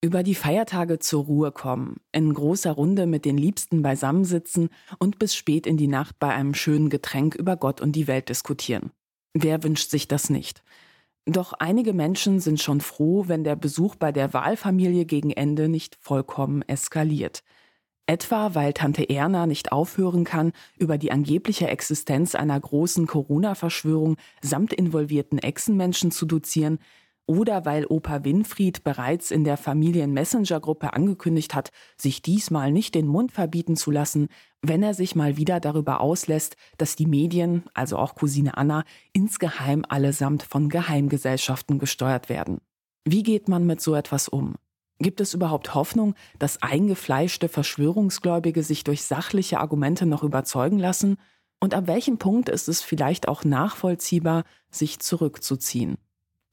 Über die Feiertage zur Ruhe kommen, in großer Runde mit den Liebsten beisammensitzen und bis spät in die Nacht bei einem schönen Getränk über Gott und die Welt diskutieren. Wer wünscht sich das nicht? Doch einige Menschen sind schon froh, wenn der Besuch bei der Wahlfamilie gegen Ende nicht vollkommen eskaliert. Etwa weil Tante Erna nicht aufhören kann, über die angebliche Existenz einer großen Corona-Verschwörung samt involvierten Echsenmenschen zu dozieren, oder weil Opa Winfried bereits in der Familien-Messenger-Gruppe angekündigt hat, sich diesmal nicht den Mund verbieten zu lassen, wenn er sich mal wieder darüber auslässt, dass die Medien, also auch Cousine Anna, insgeheim allesamt von Geheimgesellschaften gesteuert werden. Wie geht man mit so etwas um? Gibt es überhaupt Hoffnung, dass eingefleischte Verschwörungsgläubige sich durch sachliche Argumente noch überzeugen lassen? Und ab welchem Punkt ist es vielleicht auch nachvollziehbar, sich zurückzuziehen?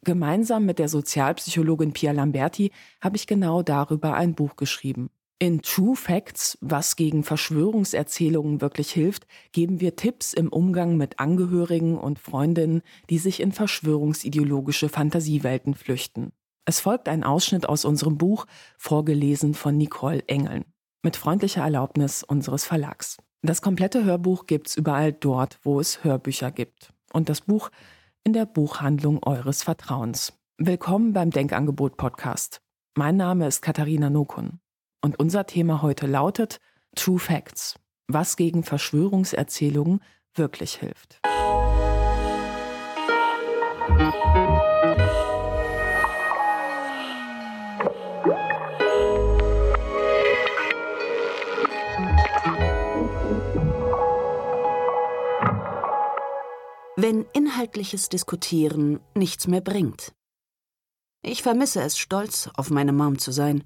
Gemeinsam mit der Sozialpsychologin Pia Lamberti habe ich genau darüber ein Buch geschrieben. In True Facts, was gegen Verschwörungserzählungen wirklich hilft, geben wir Tipps im Umgang mit Angehörigen und Freundinnen, die sich in verschwörungsideologische Fantasiewelten flüchten. Es folgt ein Ausschnitt aus unserem Buch, vorgelesen von Nicole Engeln, mit freundlicher Erlaubnis unseres Verlags. Das komplette Hörbuch gibt's überall dort, wo es Hörbücher gibt. Und das Buch in der Buchhandlung eures Vertrauens. Willkommen beim Denkangebot Podcast. Mein Name ist Katharina Nokun. Und unser Thema heute lautet True Facts. Was gegen Verschwörungserzählungen wirklich hilft. Wenn inhaltliches Diskutieren nichts mehr bringt. Ich vermisse es, stolz auf meine Mom zu sein.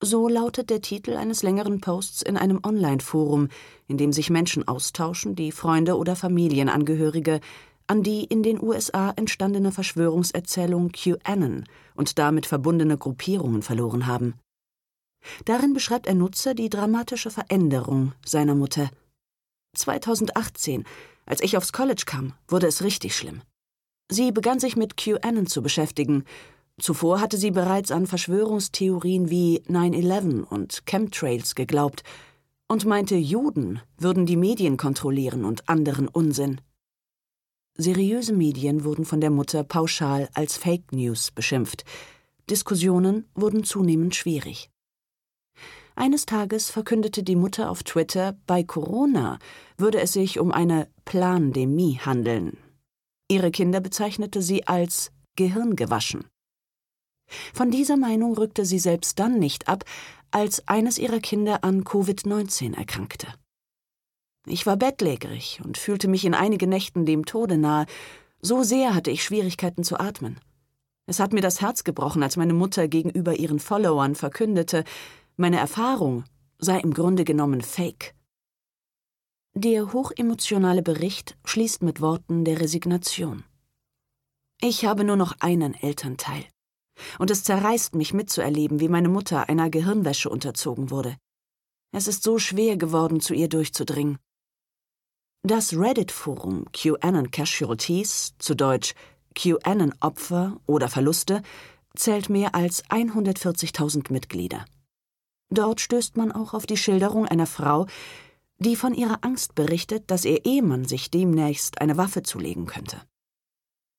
So lautet der Titel eines längeren Posts in einem Online-Forum, in dem sich Menschen austauschen, die Freunde oder Familienangehörige an die in den USA entstandene Verschwörungserzählung QAnon und damit verbundene Gruppierungen verloren haben. Darin beschreibt ein Nutzer die dramatische Veränderung seiner Mutter. 2018 als ich aufs College kam, wurde es richtig schlimm. Sie begann sich mit QAnon zu beschäftigen. Zuvor hatte sie bereits an Verschwörungstheorien wie 9-11 und Chemtrails geglaubt und meinte, Juden würden die Medien kontrollieren und anderen Unsinn. Seriöse Medien wurden von der Mutter pauschal als Fake News beschimpft. Diskussionen wurden zunehmend schwierig. Eines Tages verkündete die Mutter auf Twitter, bei Corona würde es sich um eine Plandemie handeln. Ihre Kinder bezeichnete sie als Gehirngewaschen. Von dieser Meinung rückte sie selbst dann nicht ab, als eines ihrer Kinder an Covid-19 erkrankte. Ich war bettlägerig und fühlte mich in einigen Nächten dem Tode nahe, so sehr hatte ich Schwierigkeiten zu atmen. Es hat mir das Herz gebrochen, als meine Mutter gegenüber ihren Followern verkündete, meine Erfahrung sei im Grunde genommen Fake. Der hochemotionale Bericht schließt mit Worten der Resignation. Ich habe nur noch einen Elternteil. Und es zerreißt mich mitzuerleben, wie meine Mutter einer Gehirnwäsche unterzogen wurde. Es ist so schwer geworden, zu ihr durchzudringen. Das Reddit-Forum QAnon Casualties, zu Deutsch QAnon Opfer oder Verluste, zählt mehr als 140.000 Mitglieder. Dort stößt man auch auf die Schilderung einer Frau, die von ihrer Angst berichtet, dass ihr Ehemann sich demnächst eine Waffe zulegen könnte.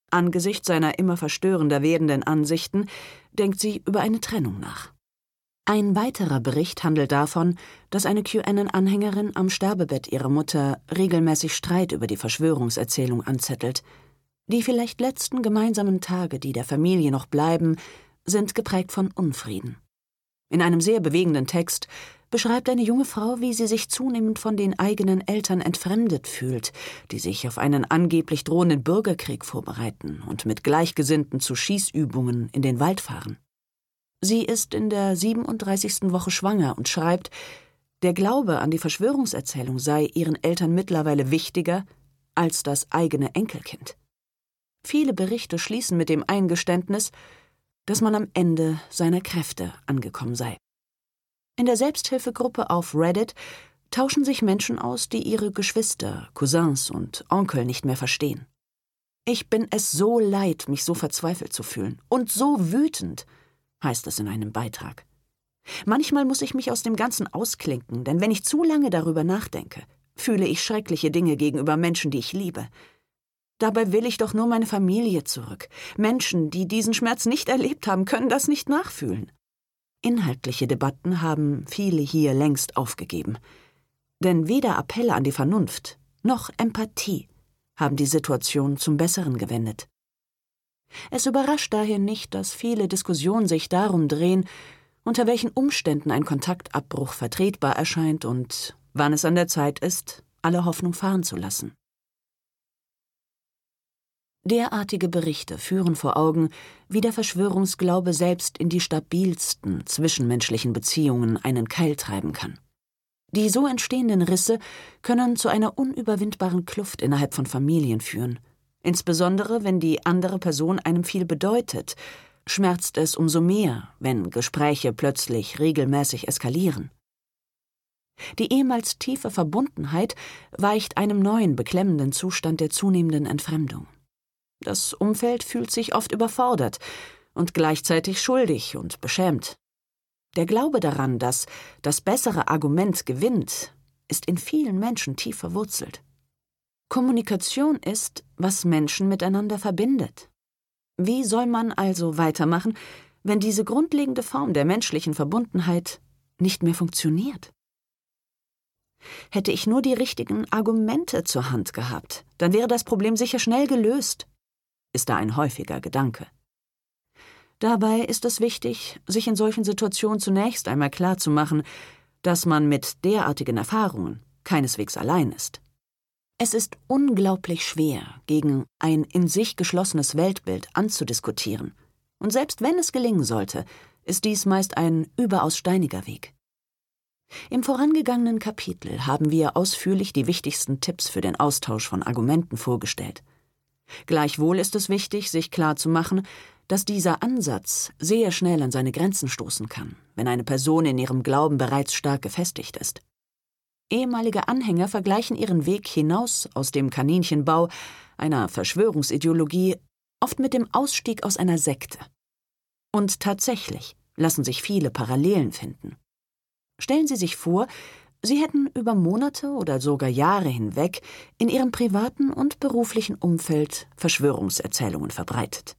Angesichts seiner immer verstörender werdenden Ansichten denkt sie über eine Trennung nach. Ein weiterer Bericht handelt davon, dass eine QAnon-Anhängerin am Sterbebett ihrer Mutter regelmäßig Streit über die Verschwörungserzählung anzettelt. Die vielleicht letzten gemeinsamen Tage, die der Familie noch bleiben, sind geprägt von Unfrieden. In einem sehr bewegenden Text beschreibt eine junge Frau, wie sie sich zunehmend von den eigenen Eltern entfremdet fühlt, die sich auf einen angeblich drohenden Bürgerkrieg vorbereiten und mit Gleichgesinnten zu Schießübungen in den Wald fahren. Sie ist in der 37. Woche schwanger und schreibt, der Glaube an die Verschwörungserzählung sei ihren Eltern mittlerweile wichtiger als das eigene Enkelkind. Viele Berichte schließen mit dem Eingeständnis, dass man am Ende seiner Kräfte angekommen sei. In der Selbsthilfegruppe auf Reddit tauschen sich Menschen aus, die ihre Geschwister, Cousins und Onkel nicht mehr verstehen. Ich bin es so leid, mich so verzweifelt zu fühlen und so wütend. heißt es in einem Beitrag. Manchmal muss ich mich aus dem Ganzen ausklinken, denn wenn ich zu lange darüber nachdenke, fühle ich schreckliche Dinge gegenüber Menschen, die ich liebe. Dabei will ich doch nur meine Familie zurück. Menschen, die diesen Schmerz nicht erlebt haben, können das nicht nachfühlen. Inhaltliche Debatten haben viele hier längst aufgegeben. Denn weder Appelle an die Vernunft noch Empathie haben die Situation zum Besseren gewendet. Es überrascht daher nicht, dass viele Diskussionen sich darum drehen, unter welchen Umständen ein Kontaktabbruch vertretbar erscheint und wann es an der Zeit ist, alle Hoffnung fahren zu lassen. Derartige Berichte führen vor Augen, wie der Verschwörungsglaube selbst in die stabilsten zwischenmenschlichen Beziehungen einen Keil treiben kann. Die so entstehenden Risse können zu einer unüberwindbaren Kluft innerhalb von Familien führen. Insbesondere wenn die andere Person einem viel bedeutet, schmerzt es umso mehr, wenn Gespräche plötzlich regelmäßig eskalieren. Die ehemals tiefe Verbundenheit weicht einem neuen beklemmenden Zustand der zunehmenden Entfremdung. Das Umfeld fühlt sich oft überfordert und gleichzeitig schuldig und beschämt. Der Glaube daran, dass das bessere Argument gewinnt, ist in vielen Menschen tief verwurzelt. Kommunikation ist, was Menschen miteinander verbindet. Wie soll man also weitermachen, wenn diese grundlegende Form der menschlichen Verbundenheit nicht mehr funktioniert? Hätte ich nur die richtigen Argumente zur Hand gehabt, dann wäre das Problem sicher schnell gelöst ist da ein häufiger Gedanke. Dabei ist es wichtig, sich in solchen Situationen zunächst einmal klarzumachen, dass man mit derartigen Erfahrungen keineswegs allein ist. Es ist unglaublich schwer, gegen ein in sich geschlossenes Weltbild anzudiskutieren, und selbst wenn es gelingen sollte, ist dies meist ein überaus steiniger Weg. Im vorangegangenen Kapitel haben wir ausführlich die wichtigsten Tipps für den Austausch von Argumenten vorgestellt. Gleichwohl ist es wichtig, sich klarzumachen, dass dieser Ansatz sehr schnell an seine Grenzen stoßen kann, wenn eine Person in ihrem Glauben bereits stark gefestigt ist. Ehemalige Anhänger vergleichen ihren Weg hinaus aus dem Kaninchenbau einer Verschwörungsideologie oft mit dem Ausstieg aus einer Sekte. Und tatsächlich lassen sich viele Parallelen finden. Stellen Sie sich vor, Sie hätten über Monate oder sogar Jahre hinweg in ihrem privaten und beruflichen Umfeld Verschwörungserzählungen verbreitet.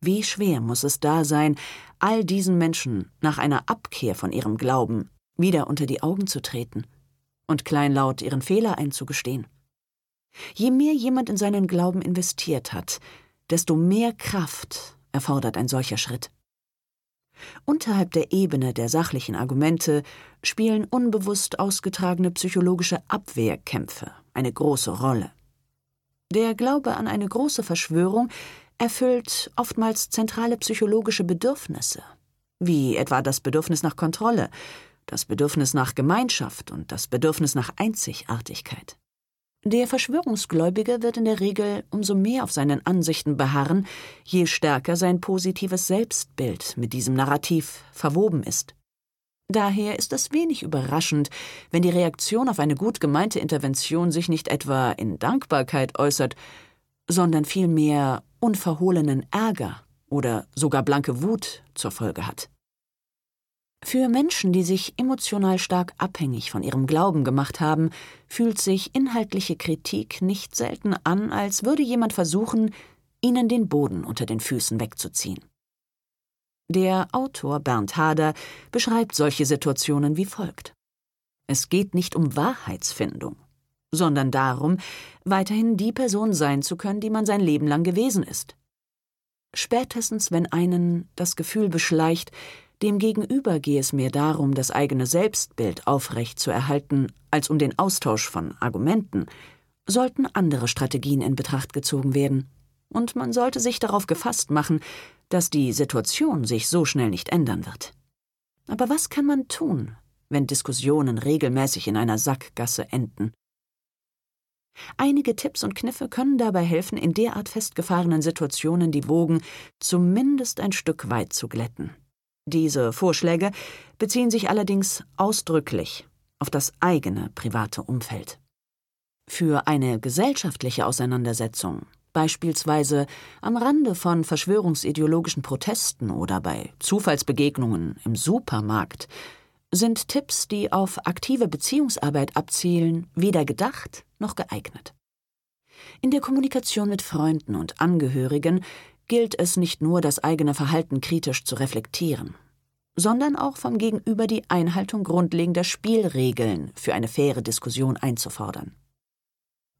Wie schwer muss es da sein, all diesen Menschen nach einer Abkehr von ihrem Glauben wieder unter die Augen zu treten und kleinlaut ihren Fehler einzugestehen. Je mehr jemand in seinen Glauben investiert hat, desto mehr Kraft erfordert ein solcher Schritt. Unterhalb der Ebene der sachlichen Argumente spielen unbewusst ausgetragene psychologische Abwehrkämpfe eine große Rolle. Der Glaube an eine große Verschwörung erfüllt oftmals zentrale psychologische Bedürfnisse, wie etwa das Bedürfnis nach Kontrolle, das Bedürfnis nach Gemeinschaft und das Bedürfnis nach Einzigartigkeit. Der Verschwörungsgläubige wird in der Regel umso mehr auf seinen Ansichten beharren, je stärker sein positives Selbstbild mit diesem Narrativ verwoben ist. Daher ist es wenig überraschend, wenn die Reaktion auf eine gut gemeinte Intervention sich nicht etwa in Dankbarkeit äußert, sondern vielmehr unverhohlenen Ärger oder sogar blanke Wut zur Folge hat. Für Menschen, die sich emotional stark abhängig von ihrem Glauben gemacht haben, fühlt sich inhaltliche Kritik nicht selten an, als würde jemand versuchen, ihnen den Boden unter den Füßen wegzuziehen. Der Autor Bernd Hader beschreibt solche Situationen wie folgt. Es geht nicht um Wahrheitsfindung, sondern darum, weiterhin die Person sein zu können, die man sein Leben lang gewesen ist. Spätestens, wenn einen das Gefühl beschleicht, Demgegenüber gehe es mehr darum, das eigene Selbstbild aufrecht zu erhalten, als um den Austausch von Argumenten, sollten andere Strategien in Betracht gezogen werden. Und man sollte sich darauf gefasst machen, dass die Situation sich so schnell nicht ändern wird. Aber was kann man tun, wenn Diskussionen regelmäßig in einer Sackgasse enden? Einige Tipps und Kniffe können dabei helfen, in derart festgefahrenen Situationen die Wogen zumindest ein Stück weit zu glätten. Diese Vorschläge beziehen sich allerdings ausdrücklich auf das eigene private Umfeld. Für eine gesellschaftliche Auseinandersetzung beispielsweise am Rande von verschwörungsideologischen Protesten oder bei Zufallsbegegnungen im Supermarkt, sind Tipps, die auf aktive Beziehungsarbeit abzielen, weder gedacht noch geeignet. In der Kommunikation mit Freunden und Angehörigen gilt es nicht nur, das eigene Verhalten kritisch zu reflektieren, sondern auch vom Gegenüber die Einhaltung grundlegender Spielregeln für eine faire Diskussion einzufordern.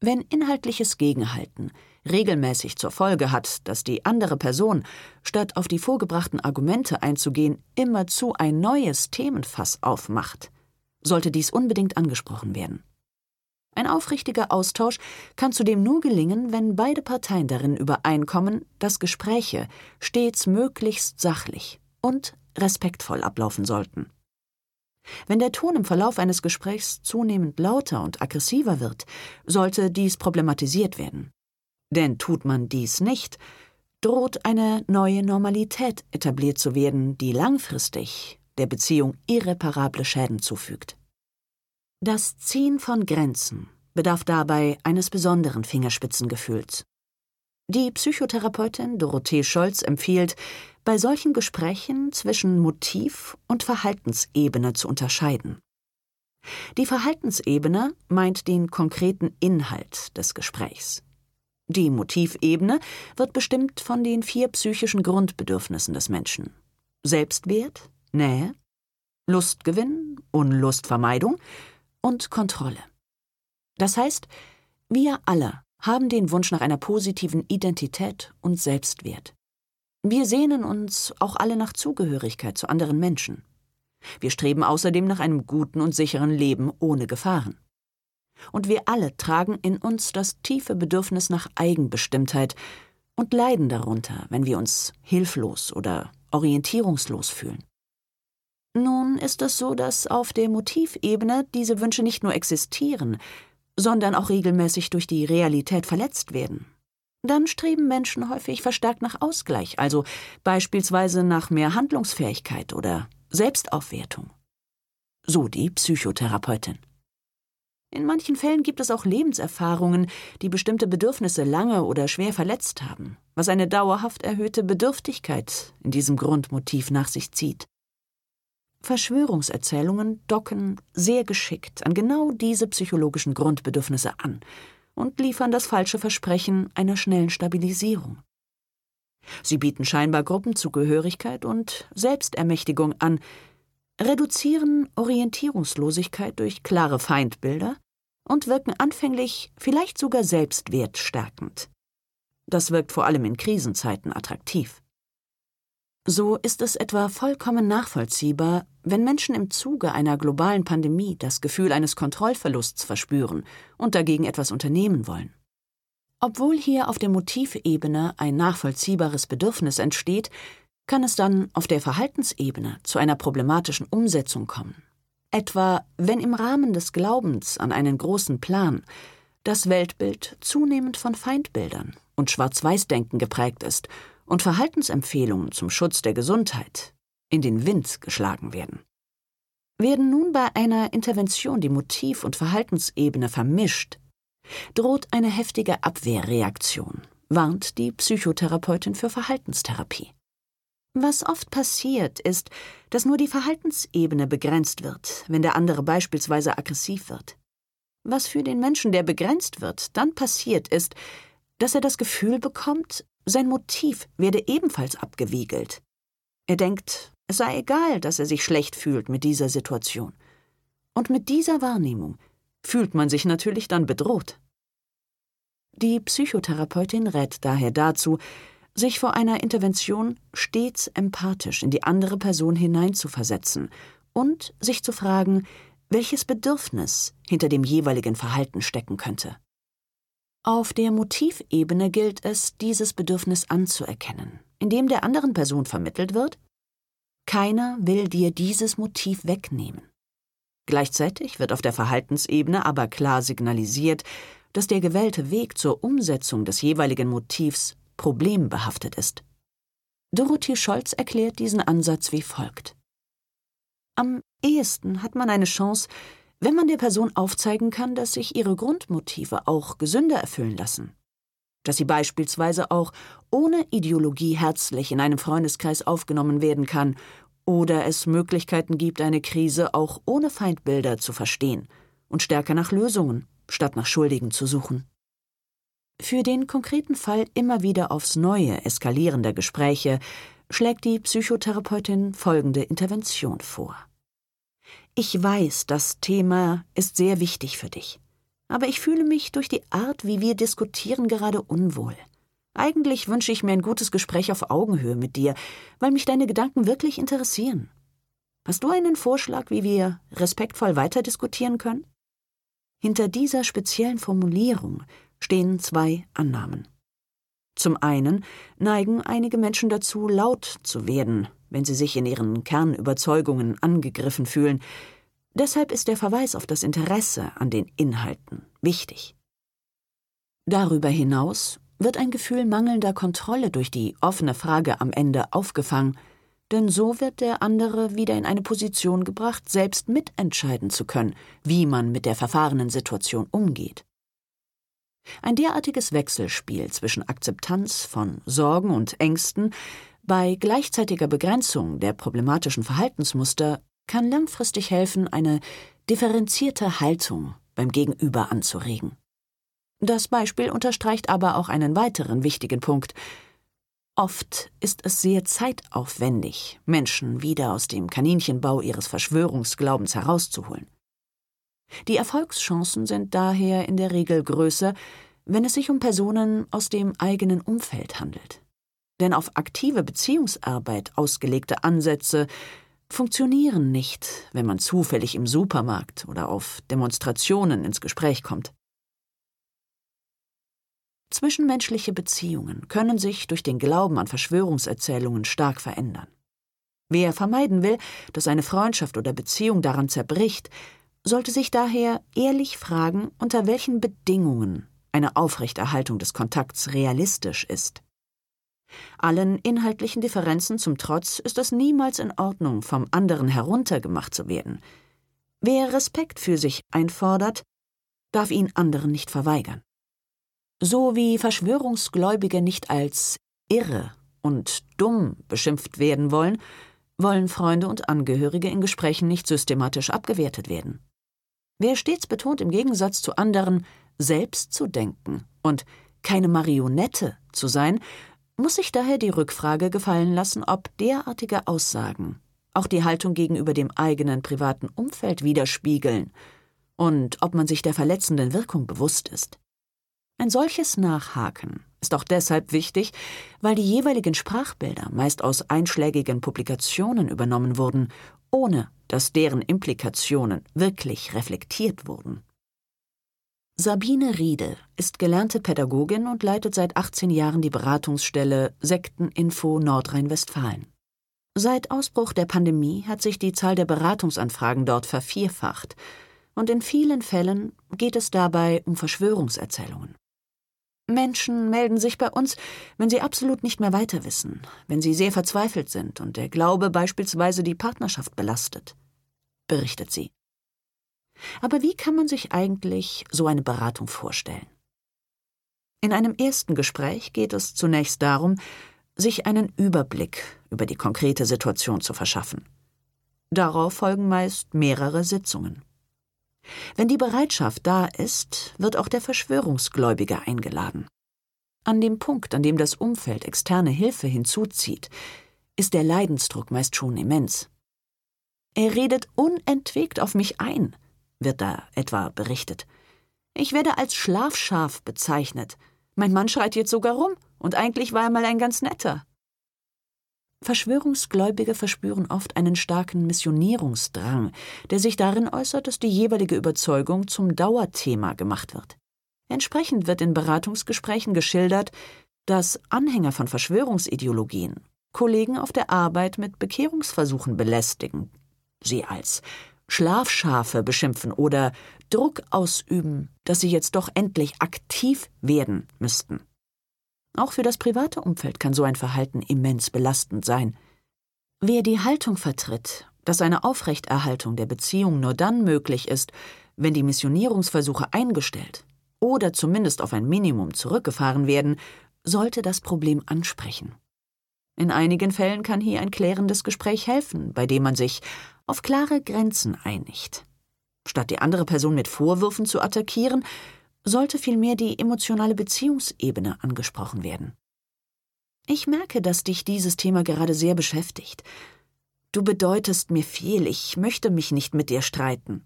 Wenn inhaltliches Gegenhalten regelmäßig zur Folge hat, dass die andere Person, statt auf die vorgebrachten Argumente einzugehen, immerzu ein neues Themenfass aufmacht, sollte dies unbedingt angesprochen werden. Ein aufrichtiger Austausch kann zudem nur gelingen, wenn beide Parteien darin übereinkommen, dass Gespräche stets möglichst sachlich und respektvoll ablaufen sollten. Wenn der Ton im Verlauf eines Gesprächs zunehmend lauter und aggressiver wird, sollte dies problematisiert werden. Denn tut man dies nicht, droht eine neue Normalität etabliert zu werden, die langfristig der Beziehung irreparable Schäden zufügt. Das Ziehen von Grenzen bedarf dabei eines besonderen Fingerspitzengefühls. Die Psychotherapeutin Dorothee Scholz empfiehlt, bei solchen Gesprächen zwischen Motiv und Verhaltensebene zu unterscheiden. Die Verhaltensebene meint den konkreten Inhalt des Gesprächs. Die Motivebene wird bestimmt von den vier psychischen Grundbedürfnissen des Menschen Selbstwert, Nähe, Lustgewinn, Unlustvermeidung und Kontrolle. Das heißt, wir alle haben den Wunsch nach einer positiven Identität und Selbstwert. Wir sehnen uns auch alle nach Zugehörigkeit zu anderen Menschen. Wir streben außerdem nach einem guten und sicheren Leben ohne Gefahren. Und wir alle tragen in uns das tiefe Bedürfnis nach Eigenbestimmtheit und leiden darunter, wenn wir uns hilflos oder orientierungslos fühlen. Nun ist es so, dass auf der Motivebene diese Wünsche nicht nur existieren, sondern auch regelmäßig durch die Realität verletzt werden. Dann streben Menschen häufig verstärkt nach Ausgleich, also beispielsweise nach mehr Handlungsfähigkeit oder Selbstaufwertung. So die Psychotherapeutin. In manchen Fällen gibt es auch Lebenserfahrungen, die bestimmte Bedürfnisse lange oder schwer verletzt haben, was eine dauerhaft erhöhte Bedürftigkeit in diesem Grundmotiv nach sich zieht. Verschwörungserzählungen docken sehr geschickt an genau diese psychologischen Grundbedürfnisse an und liefern das falsche Versprechen einer schnellen Stabilisierung. Sie bieten scheinbar Gruppenzugehörigkeit und Selbstermächtigung an, reduzieren Orientierungslosigkeit durch klare Feindbilder und wirken anfänglich vielleicht sogar selbstwertstärkend. Das wirkt vor allem in Krisenzeiten attraktiv. So ist es etwa vollkommen nachvollziehbar, wenn Menschen im Zuge einer globalen Pandemie das Gefühl eines Kontrollverlusts verspüren und dagegen etwas unternehmen wollen. Obwohl hier auf der Motivebene ein nachvollziehbares Bedürfnis entsteht, kann es dann auf der Verhaltensebene zu einer problematischen Umsetzung kommen. Etwa wenn im Rahmen des Glaubens an einen großen Plan das Weltbild zunehmend von Feindbildern und Schwarz-Weiß-Denken geprägt ist und Verhaltensempfehlungen zum Schutz der Gesundheit in den Wind geschlagen werden. Werden nun bei einer Intervention die Motiv- und Verhaltensebene vermischt, droht eine heftige Abwehrreaktion, warnt die Psychotherapeutin für Verhaltenstherapie. Was oft passiert, ist, dass nur die Verhaltensebene begrenzt wird, wenn der andere beispielsweise aggressiv wird. Was für den Menschen, der begrenzt wird, dann passiert, ist, dass er das Gefühl bekommt, sein Motiv werde ebenfalls abgewiegelt. Er denkt, es sei egal, dass er sich schlecht fühlt mit dieser Situation. Und mit dieser Wahrnehmung fühlt man sich natürlich dann bedroht. Die Psychotherapeutin rät daher dazu, sich vor einer Intervention stets empathisch in die andere Person hineinzuversetzen und sich zu fragen, welches Bedürfnis hinter dem jeweiligen Verhalten stecken könnte. Auf der Motivebene gilt es, dieses Bedürfnis anzuerkennen, indem der anderen Person vermittelt wird, keiner will dir dieses Motiv wegnehmen. Gleichzeitig wird auf der Verhaltensebene aber klar signalisiert, dass der gewählte Weg zur Umsetzung des jeweiligen Motivs problembehaftet ist. Dorothee Scholz erklärt diesen Ansatz wie folgt. Am ehesten hat man eine Chance, wenn man der Person aufzeigen kann, dass sich ihre Grundmotive auch gesünder erfüllen lassen. dass sie beispielsweise auch ohne Ideologie herzlich in einem Freundeskreis aufgenommen werden kann oder es Möglichkeiten gibt, eine Krise auch ohne Feindbilder zu verstehen und stärker nach Lösungen statt nach Schuldigen zu suchen. Für den konkreten Fall immer wieder aufs Neue eskalierender Gespräche schlägt die Psychotherapeutin folgende Intervention vor. Ich weiß, das Thema ist sehr wichtig für dich, aber ich fühle mich durch die Art, wie wir diskutieren, gerade unwohl. Eigentlich wünsche ich mir ein gutes Gespräch auf Augenhöhe mit dir, weil mich deine Gedanken wirklich interessieren. Hast du einen Vorschlag, wie wir respektvoll weiter diskutieren können? Hinter dieser speziellen Formulierung stehen zwei Annahmen. Zum einen neigen einige Menschen dazu, laut zu werden, wenn sie sich in ihren Kernüberzeugungen angegriffen fühlen. Deshalb ist der Verweis auf das Interesse an den Inhalten wichtig. Darüber hinaus wird ein Gefühl mangelnder Kontrolle durch die offene Frage am Ende aufgefangen, denn so wird der andere wieder in eine Position gebracht, selbst mitentscheiden zu können, wie man mit der verfahrenen Situation umgeht. Ein derartiges Wechselspiel zwischen Akzeptanz von Sorgen und Ängsten bei gleichzeitiger Begrenzung der problematischen Verhaltensmuster kann langfristig helfen, eine differenzierte Haltung beim Gegenüber anzuregen. Das Beispiel unterstreicht aber auch einen weiteren wichtigen Punkt. Oft ist es sehr zeitaufwendig, Menschen wieder aus dem Kaninchenbau ihres Verschwörungsglaubens herauszuholen. Die Erfolgschancen sind daher in der Regel größer, wenn es sich um Personen aus dem eigenen Umfeld handelt. Denn auf aktive Beziehungsarbeit ausgelegte Ansätze funktionieren nicht, wenn man zufällig im Supermarkt oder auf Demonstrationen ins Gespräch kommt. Zwischenmenschliche Beziehungen können sich durch den Glauben an Verschwörungserzählungen stark verändern. Wer vermeiden will, dass eine Freundschaft oder Beziehung daran zerbricht, sollte sich daher ehrlich fragen, unter welchen Bedingungen eine Aufrechterhaltung des Kontakts realistisch ist. Allen inhaltlichen Differenzen zum Trotz ist es niemals in Ordnung, vom anderen heruntergemacht zu werden. Wer Respekt für sich einfordert, darf ihn anderen nicht verweigern. So wie Verschwörungsgläubige nicht als irre und dumm beschimpft werden wollen, wollen Freunde und Angehörige in Gesprächen nicht systematisch abgewertet werden. Wer stets betont, im Gegensatz zu anderen selbst zu denken und keine Marionette zu sein, muss sich daher die Rückfrage gefallen lassen, ob derartige Aussagen auch die Haltung gegenüber dem eigenen privaten Umfeld widerspiegeln und ob man sich der verletzenden Wirkung bewusst ist. Ein solches Nachhaken ist auch deshalb wichtig, weil die jeweiligen Sprachbilder meist aus einschlägigen Publikationen übernommen wurden, ohne dass deren Implikationen wirklich reflektiert wurden. Sabine Riede ist gelernte Pädagogin und leitet seit 18 Jahren die Beratungsstelle Sekteninfo Nordrhein-Westfalen. Seit Ausbruch der Pandemie hat sich die Zahl der Beratungsanfragen dort vervierfacht, und in vielen Fällen geht es dabei um Verschwörungserzählungen. Menschen melden sich bei uns, wenn sie absolut nicht mehr weiter wissen, wenn sie sehr verzweifelt sind und der Glaube beispielsweise die Partnerschaft belastet, berichtet sie. Aber wie kann man sich eigentlich so eine Beratung vorstellen? In einem ersten Gespräch geht es zunächst darum, sich einen Überblick über die konkrete Situation zu verschaffen. Darauf folgen meist mehrere Sitzungen. Wenn die Bereitschaft da ist, wird auch der Verschwörungsgläubige eingeladen. An dem Punkt, an dem das Umfeld externe Hilfe hinzuzieht, ist der Leidensdruck meist schon immens. Er redet unentwegt auf mich ein, wird da etwa berichtet. Ich werde als Schlafschaf bezeichnet. Mein Mann schreit jetzt sogar rum, und eigentlich war er mal ein ganz netter. Verschwörungsgläubige verspüren oft einen starken Missionierungsdrang, der sich darin äußert, dass die jeweilige Überzeugung zum Dauerthema gemacht wird. Entsprechend wird in Beratungsgesprächen geschildert, dass Anhänger von Verschwörungsideologien Kollegen auf der Arbeit mit Bekehrungsversuchen belästigen, sie als Schlafschafe beschimpfen oder Druck ausüben, dass sie jetzt doch endlich aktiv werden müssten. Auch für das private Umfeld kann so ein Verhalten immens belastend sein. Wer die Haltung vertritt, dass eine Aufrechterhaltung der Beziehung nur dann möglich ist, wenn die Missionierungsversuche eingestellt oder zumindest auf ein Minimum zurückgefahren werden, sollte das Problem ansprechen. In einigen Fällen kann hier ein klärendes Gespräch helfen, bei dem man sich auf klare Grenzen einigt. Statt die andere Person mit Vorwürfen zu attackieren, sollte vielmehr die emotionale Beziehungsebene angesprochen werden. Ich merke, dass dich dieses Thema gerade sehr beschäftigt. Du bedeutest mir viel, ich möchte mich nicht mit dir streiten.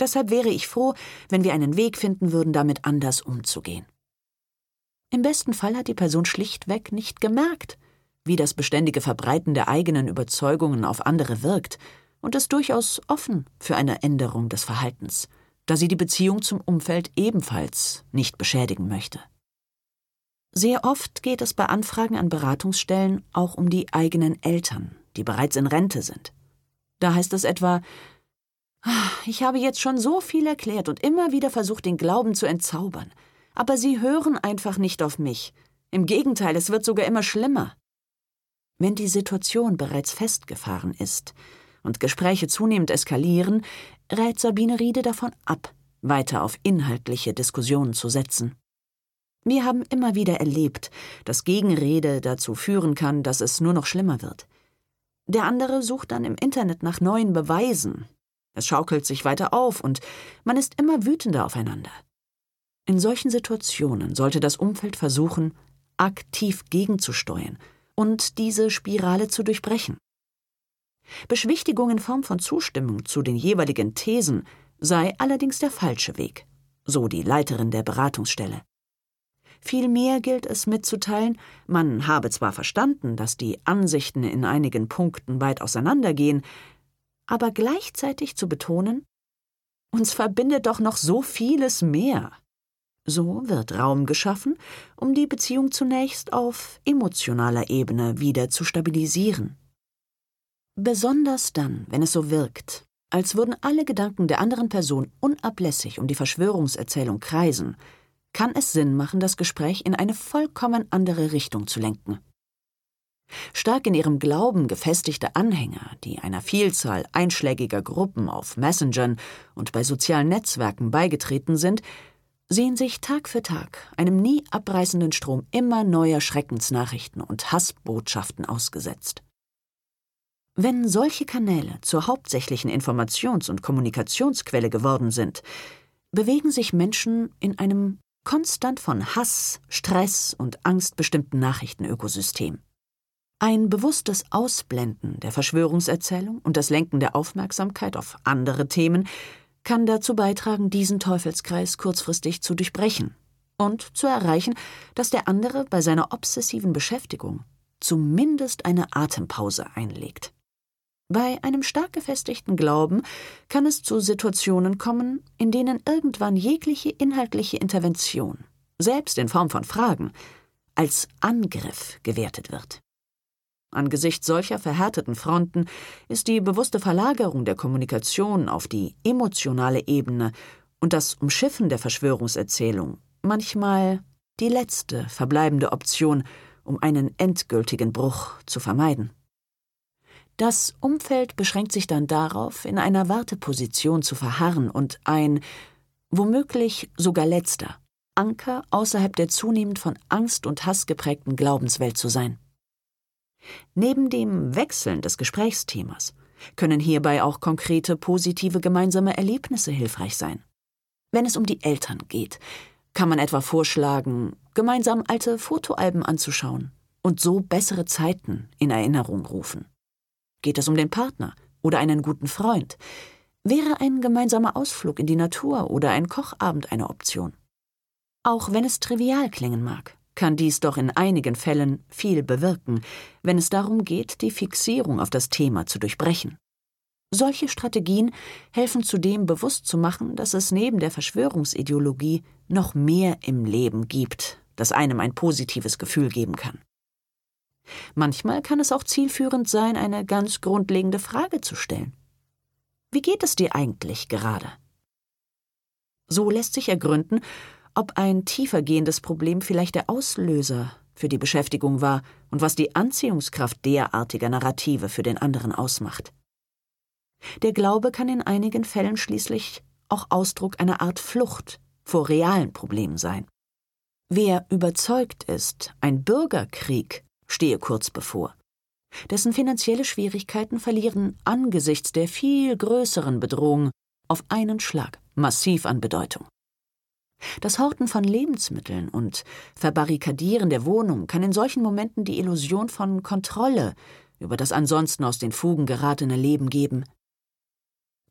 Deshalb wäre ich froh, wenn wir einen Weg finden würden, damit anders umzugehen. Im besten Fall hat die Person schlichtweg nicht gemerkt, wie das beständige Verbreiten der eigenen Überzeugungen auf andere wirkt und ist durchaus offen für eine Änderung des Verhaltens, da sie die Beziehung zum Umfeld ebenfalls nicht beschädigen möchte. Sehr oft geht es bei Anfragen an Beratungsstellen auch um die eigenen Eltern, die bereits in Rente sind. Da heißt es etwa, ah, ich habe jetzt schon so viel erklärt und immer wieder versucht, den Glauben zu entzaubern, aber sie hören einfach nicht auf mich. Im Gegenteil, es wird sogar immer schlimmer. Wenn die Situation bereits festgefahren ist und Gespräche zunehmend eskalieren, rät Sabine Riede davon ab, weiter auf inhaltliche Diskussionen zu setzen. Wir haben immer wieder erlebt, dass Gegenrede dazu führen kann, dass es nur noch schlimmer wird. Der andere sucht dann im Internet nach neuen Beweisen. Es schaukelt sich weiter auf und man ist immer wütender aufeinander. In solchen Situationen sollte das Umfeld versuchen, aktiv gegenzusteuern und diese Spirale zu durchbrechen. Beschwichtigung in Form von Zustimmung zu den jeweiligen Thesen sei allerdings der falsche Weg, so die Leiterin der Beratungsstelle. Vielmehr gilt es mitzuteilen, man habe zwar verstanden, dass die Ansichten in einigen Punkten weit auseinandergehen, aber gleichzeitig zu betonen, uns verbindet doch noch so vieles mehr. So wird Raum geschaffen, um die Beziehung zunächst auf emotionaler Ebene wieder zu stabilisieren. Besonders dann, wenn es so wirkt, als würden alle Gedanken der anderen Person unablässig um die Verschwörungserzählung kreisen, kann es Sinn machen, das Gespräch in eine vollkommen andere Richtung zu lenken. Stark in ihrem Glauben gefestigte Anhänger, die einer Vielzahl einschlägiger Gruppen auf Messengern und bei sozialen Netzwerken beigetreten sind, sehen sich Tag für Tag einem nie abreißenden Strom immer neuer Schreckensnachrichten und Hassbotschaften ausgesetzt. Wenn solche Kanäle zur hauptsächlichen Informations- und Kommunikationsquelle geworden sind, bewegen sich Menschen in einem konstant von Hass, Stress und Angst bestimmten Nachrichtenökosystem. Ein bewusstes Ausblenden der Verschwörungserzählung und das Lenken der Aufmerksamkeit auf andere Themen kann dazu beitragen, diesen Teufelskreis kurzfristig zu durchbrechen und zu erreichen, dass der andere bei seiner obsessiven Beschäftigung zumindest eine Atempause einlegt. Bei einem stark gefestigten Glauben kann es zu Situationen kommen, in denen irgendwann jegliche inhaltliche Intervention, selbst in Form von Fragen, als Angriff gewertet wird. Angesichts solcher verhärteten Fronten ist die bewusste Verlagerung der Kommunikation auf die emotionale Ebene und das Umschiffen der Verschwörungserzählung manchmal die letzte verbleibende Option, um einen endgültigen Bruch zu vermeiden. Das Umfeld beschränkt sich dann darauf, in einer Warteposition zu verharren und ein, womöglich sogar letzter, Anker außerhalb der zunehmend von Angst und Hass geprägten Glaubenswelt zu sein. Neben dem Wechseln des Gesprächsthemas können hierbei auch konkrete positive gemeinsame Erlebnisse hilfreich sein. Wenn es um die Eltern geht, kann man etwa vorschlagen, gemeinsam alte Fotoalben anzuschauen und so bessere Zeiten in Erinnerung rufen. Geht es um den Partner oder einen guten Freund? Wäre ein gemeinsamer Ausflug in die Natur oder ein Kochabend eine Option? Auch wenn es trivial klingen mag, kann dies doch in einigen Fällen viel bewirken, wenn es darum geht, die Fixierung auf das Thema zu durchbrechen. Solche Strategien helfen zudem bewusst zu machen, dass es neben der Verschwörungsideologie noch mehr im Leben gibt, das einem ein positives Gefühl geben kann. Manchmal kann es auch zielführend sein, eine ganz grundlegende Frage zu stellen. Wie geht es dir eigentlich gerade? So lässt sich ergründen, ob ein tiefergehendes Problem vielleicht der Auslöser für die Beschäftigung war und was die Anziehungskraft derartiger Narrative für den anderen ausmacht. Der Glaube kann in einigen Fällen schließlich auch Ausdruck einer Art Flucht vor realen Problemen sein. Wer überzeugt ist, ein Bürgerkrieg stehe kurz bevor, dessen finanzielle Schwierigkeiten verlieren angesichts der viel größeren Bedrohung auf einen Schlag massiv an Bedeutung. Das Horten von Lebensmitteln und Verbarrikadieren der Wohnung kann in solchen Momenten die Illusion von Kontrolle über das ansonsten aus den Fugen geratene Leben geben.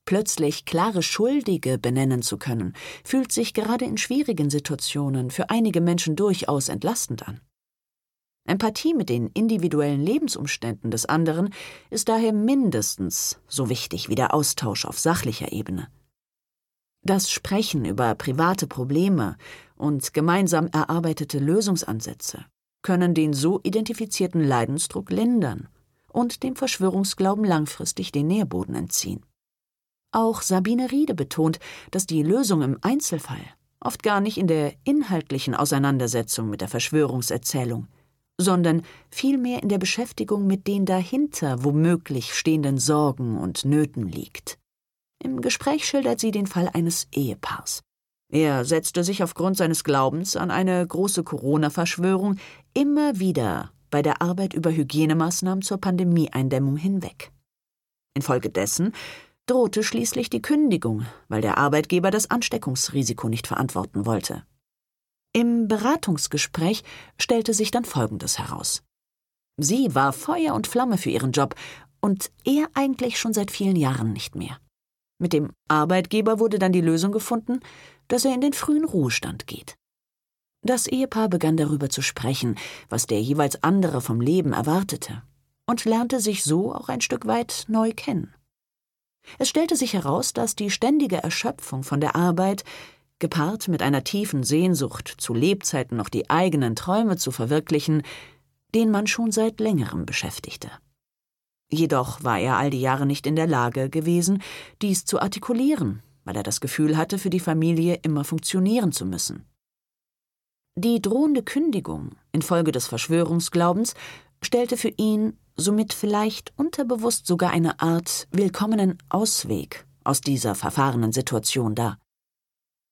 Plötzlich klare Schuldige benennen zu können, fühlt sich gerade in schwierigen Situationen für einige Menschen durchaus entlastend an. Empathie mit den individuellen Lebensumständen des anderen ist daher mindestens so wichtig wie der Austausch auf sachlicher Ebene. Das Sprechen über private Probleme und gemeinsam erarbeitete Lösungsansätze können den so identifizierten Leidensdruck lindern und dem Verschwörungsglauben langfristig den Nährboden entziehen. Auch Sabine Riede betont, dass die Lösung im Einzelfall oft gar nicht in der inhaltlichen Auseinandersetzung mit der Verschwörungserzählung, sondern vielmehr in der Beschäftigung mit den dahinter womöglich stehenden Sorgen und Nöten liegt. Im Gespräch schildert sie den Fall eines Ehepaars. Er setzte sich aufgrund seines Glaubens an eine große Corona-Verschwörung immer wieder bei der Arbeit über Hygienemaßnahmen zur Pandemieeindämmung hinweg. Infolgedessen drohte schließlich die Kündigung, weil der Arbeitgeber das Ansteckungsrisiko nicht verantworten wollte. Im Beratungsgespräch stellte sich dann Folgendes heraus. Sie war Feuer und Flamme für ihren Job und er eigentlich schon seit vielen Jahren nicht mehr. Mit dem Arbeitgeber wurde dann die Lösung gefunden, dass er in den frühen Ruhestand geht. Das Ehepaar begann darüber zu sprechen, was der jeweils andere vom Leben erwartete, und lernte sich so auch ein Stück weit neu kennen. Es stellte sich heraus, dass die ständige Erschöpfung von der Arbeit, gepaart mit einer tiefen Sehnsucht, zu Lebzeiten noch die eigenen Träume zu verwirklichen, den man schon seit längerem beschäftigte. Jedoch war er all die Jahre nicht in der Lage gewesen, dies zu artikulieren, weil er das Gefühl hatte, für die Familie immer funktionieren zu müssen. Die drohende Kündigung infolge des Verschwörungsglaubens stellte für ihn somit vielleicht unterbewusst sogar eine Art willkommenen Ausweg aus dieser verfahrenen Situation dar.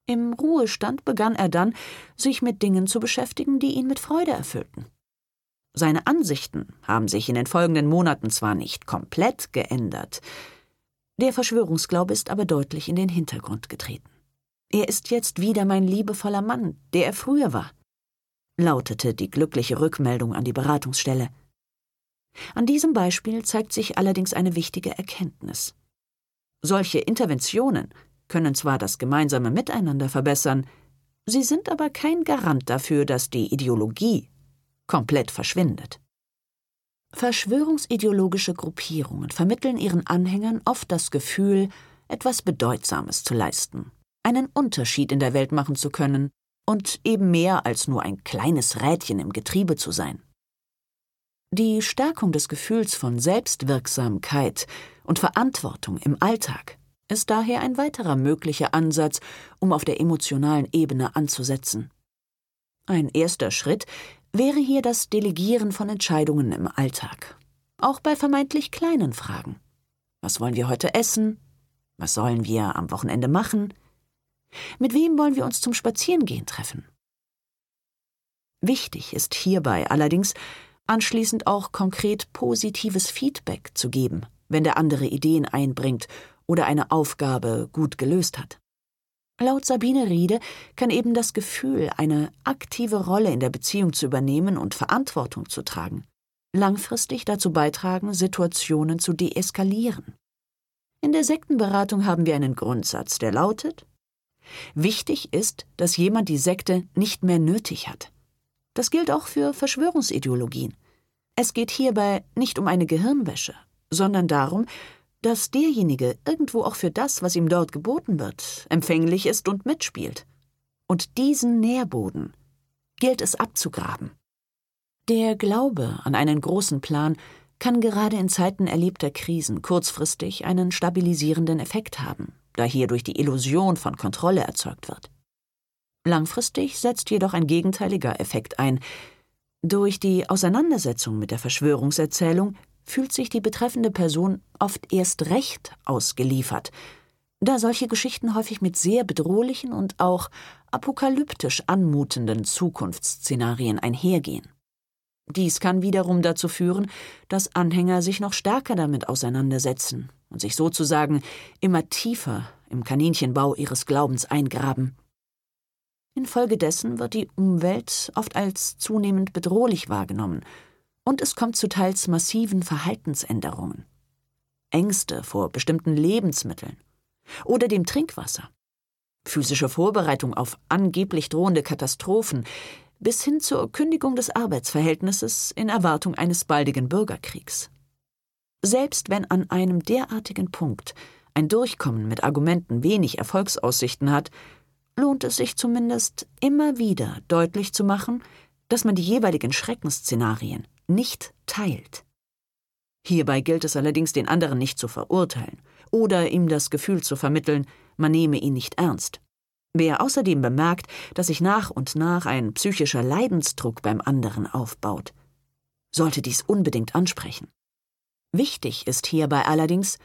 Im Ruhestand begann er dann, sich mit Dingen zu beschäftigen, die ihn mit Freude erfüllten. Seine Ansichten haben sich in den folgenden Monaten zwar nicht komplett geändert, der Verschwörungsglaube ist aber deutlich in den Hintergrund getreten. Er ist jetzt wieder mein liebevoller Mann, der er früher war, lautete die glückliche Rückmeldung an die Beratungsstelle. An diesem Beispiel zeigt sich allerdings eine wichtige Erkenntnis. Solche Interventionen können zwar das gemeinsame Miteinander verbessern, sie sind aber kein Garant dafür, dass die Ideologie komplett verschwindet. Verschwörungsideologische Gruppierungen vermitteln ihren Anhängern oft das Gefühl, etwas Bedeutsames zu leisten, einen Unterschied in der Welt machen zu können und eben mehr als nur ein kleines Rädchen im Getriebe zu sein. Die Stärkung des Gefühls von Selbstwirksamkeit und Verantwortung im Alltag ist daher ein weiterer möglicher Ansatz, um auf der emotionalen Ebene anzusetzen. Ein erster Schritt wäre hier das Delegieren von Entscheidungen im Alltag. Auch bei vermeintlich kleinen Fragen. Was wollen wir heute essen? Was sollen wir am Wochenende machen? Mit wem wollen wir uns zum Spazierengehen treffen? Wichtig ist hierbei allerdings, anschließend auch konkret positives Feedback zu geben, wenn der andere Ideen einbringt oder eine Aufgabe gut gelöst hat. Laut Sabine Riede kann eben das Gefühl, eine aktive Rolle in der Beziehung zu übernehmen und Verantwortung zu tragen, langfristig dazu beitragen, Situationen zu deeskalieren. In der Sektenberatung haben wir einen Grundsatz, der lautet Wichtig ist, dass jemand die Sekte nicht mehr nötig hat. Das gilt auch für Verschwörungsideologien. Es geht hierbei nicht um eine Gehirnwäsche, sondern darum, dass derjenige irgendwo auch für das, was ihm dort geboten wird, empfänglich ist und mitspielt. Und diesen Nährboden gilt es abzugraben. Der Glaube an einen großen Plan kann gerade in Zeiten erlebter Krisen kurzfristig einen stabilisierenden Effekt haben, da hierdurch die Illusion von Kontrolle erzeugt wird. Langfristig setzt jedoch ein gegenteiliger Effekt ein. Durch die Auseinandersetzung mit der Verschwörungserzählung fühlt sich die betreffende Person oft erst recht ausgeliefert, da solche Geschichten häufig mit sehr bedrohlichen und auch apokalyptisch anmutenden Zukunftsszenarien einhergehen. Dies kann wiederum dazu führen, dass Anhänger sich noch stärker damit auseinandersetzen und sich sozusagen immer tiefer im Kaninchenbau ihres Glaubens eingraben. Infolgedessen wird die Umwelt oft als zunehmend bedrohlich wahrgenommen und es kommt zu teils massiven Verhaltensänderungen. Ängste vor bestimmten Lebensmitteln oder dem Trinkwasser, physische Vorbereitung auf angeblich drohende Katastrophen bis hin zur Kündigung des Arbeitsverhältnisses in Erwartung eines baldigen Bürgerkriegs. Selbst wenn an einem derartigen Punkt ein Durchkommen mit Argumenten wenig Erfolgsaussichten hat, lohnt es sich zumindest immer wieder deutlich zu machen, dass man die jeweiligen Schreckensszenarien nicht teilt. Hierbei gilt es allerdings, den anderen nicht zu verurteilen oder ihm das Gefühl zu vermitteln, man nehme ihn nicht ernst. Wer außerdem bemerkt, dass sich nach und nach ein psychischer Leidensdruck beim anderen aufbaut, sollte dies unbedingt ansprechen. Wichtig ist hierbei allerdings,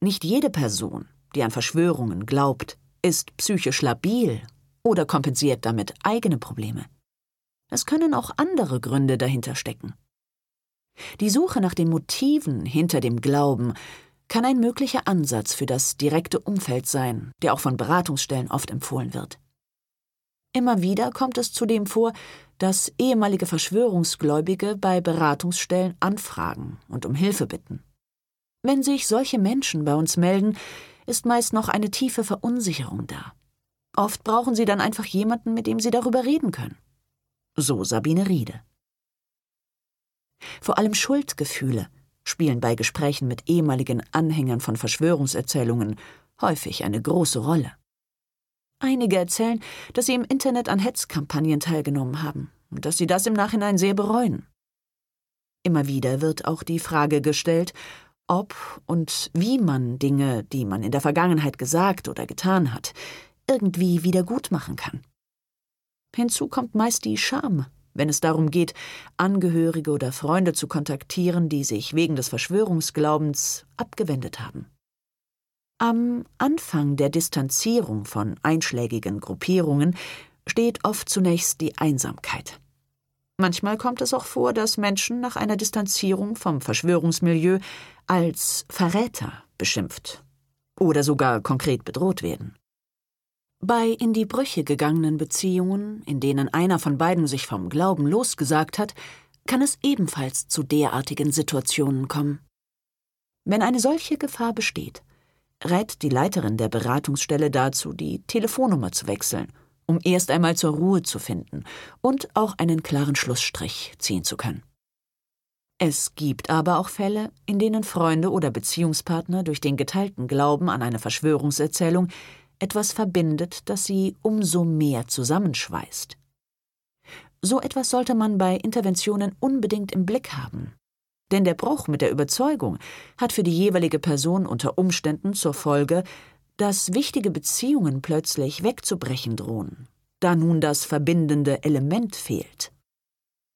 nicht jede Person, die an Verschwörungen glaubt, ist psychisch labil oder kompensiert damit eigene Probleme. Es können auch andere Gründe dahinter stecken. Die Suche nach den Motiven hinter dem Glauben kann ein möglicher Ansatz für das direkte Umfeld sein, der auch von Beratungsstellen oft empfohlen wird. Immer wieder kommt es zudem vor, dass ehemalige Verschwörungsgläubige bei Beratungsstellen anfragen und um Hilfe bitten. Wenn sich solche Menschen bei uns melden, ist meist noch eine tiefe Verunsicherung da. Oft brauchen sie dann einfach jemanden, mit dem sie darüber reden können. So Sabine Riede. Vor allem Schuldgefühle spielen bei Gesprächen mit ehemaligen Anhängern von Verschwörungserzählungen häufig eine große Rolle. Einige erzählen, dass sie im Internet an Hetzkampagnen teilgenommen haben und dass sie das im Nachhinein sehr bereuen. Immer wieder wird auch die Frage gestellt, ob und wie man Dinge, die man in der Vergangenheit gesagt oder getan hat, irgendwie wieder gut machen kann. Hinzu kommt meist die Scham, wenn es darum geht, Angehörige oder Freunde zu kontaktieren, die sich wegen des Verschwörungsglaubens abgewendet haben. Am Anfang der Distanzierung von einschlägigen Gruppierungen steht oft zunächst die Einsamkeit. Manchmal kommt es auch vor, dass Menschen nach einer Distanzierung vom Verschwörungsmilieu als Verräter beschimpft oder sogar konkret bedroht werden. Bei in die Brüche gegangenen Beziehungen, in denen einer von beiden sich vom Glauben losgesagt hat, kann es ebenfalls zu derartigen Situationen kommen. Wenn eine solche Gefahr besteht, rät die Leiterin der Beratungsstelle dazu, die Telefonnummer zu wechseln, um erst einmal zur Ruhe zu finden und auch einen klaren Schlussstrich ziehen zu können. Es gibt aber auch Fälle, in denen Freunde oder Beziehungspartner durch den geteilten Glauben an eine Verschwörungserzählung etwas verbindet, das sie umso mehr zusammenschweißt. So etwas sollte man bei Interventionen unbedingt im Blick haben. Denn der Bruch mit der Überzeugung hat für die jeweilige Person unter Umständen zur Folge, dass wichtige Beziehungen plötzlich wegzubrechen drohen, da nun das verbindende Element fehlt.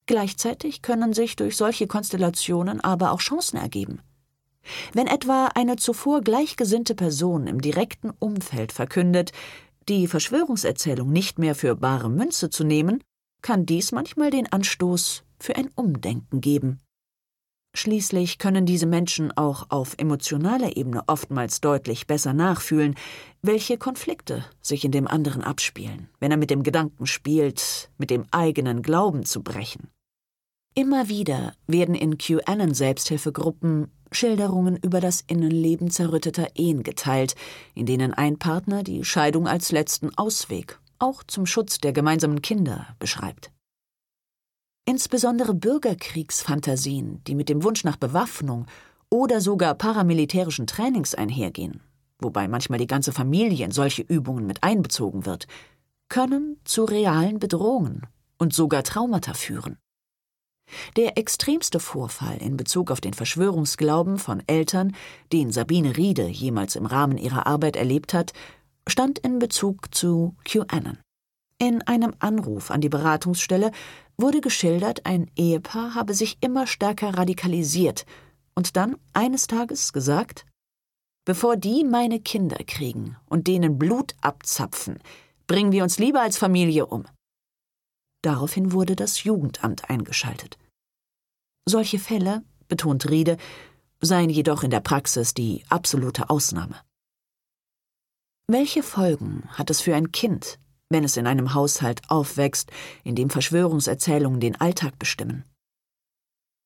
Gleichzeitig können sich durch solche Konstellationen aber auch Chancen ergeben. Wenn etwa eine zuvor gleichgesinnte Person im direkten Umfeld verkündet, die Verschwörungserzählung nicht mehr für bare Münze zu nehmen, kann dies manchmal den Anstoß für ein Umdenken geben. Schließlich können diese Menschen auch auf emotionaler Ebene oftmals deutlich besser nachfühlen, welche Konflikte sich in dem anderen abspielen, wenn er mit dem Gedanken spielt, mit dem eigenen Glauben zu brechen. Immer wieder werden in QAnon-Selbsthilfegruppen Schilderungen über das Innenleben zerrütteter Ehen geteilt, in denen ein Partner die Scheidung als letzten Ausweg, auch zum Schutz der gemeinsamen Kinder, beschreibt. Insbesondere Bürgerkriegsfantasien, die mit dem Wunsch nach Bewaffnung oder sogar paramilitärischen Trainings einhergehen, wobei manchmal die ganze Familie in solche Übungen mit einbezogen wird, können zu realen Bedrohungen und sogar Traumata führen. Der extremste Vorfall in Bezug auf den Verschwörungsglauben von Eltern, den Sabine Riede jemals im Rahmen ihrer Arbeit erlebt hat, stand in Bezug zu QAnon. In einem Anruf an die Beratungsstelle wurde geschildert, ein Ehepaar habe sich immer stärker radikalisiert und dann eines Tages gesagt, bevor die meine Kinder kriegen und denen Blut abzapfen, Bringen wir uns lieber als Familie um. Daraufhin wurde das Jugendamt eingeschaltet. Solche Fälle, betont Riede, seien jedoch in der Praxis die absolute Ausnahme. Welche Folgen hat es für ein Kind, wenn es in einem Haushalt aufwächst, in dem Verschwörungserzählungen den Alltag bestimmen?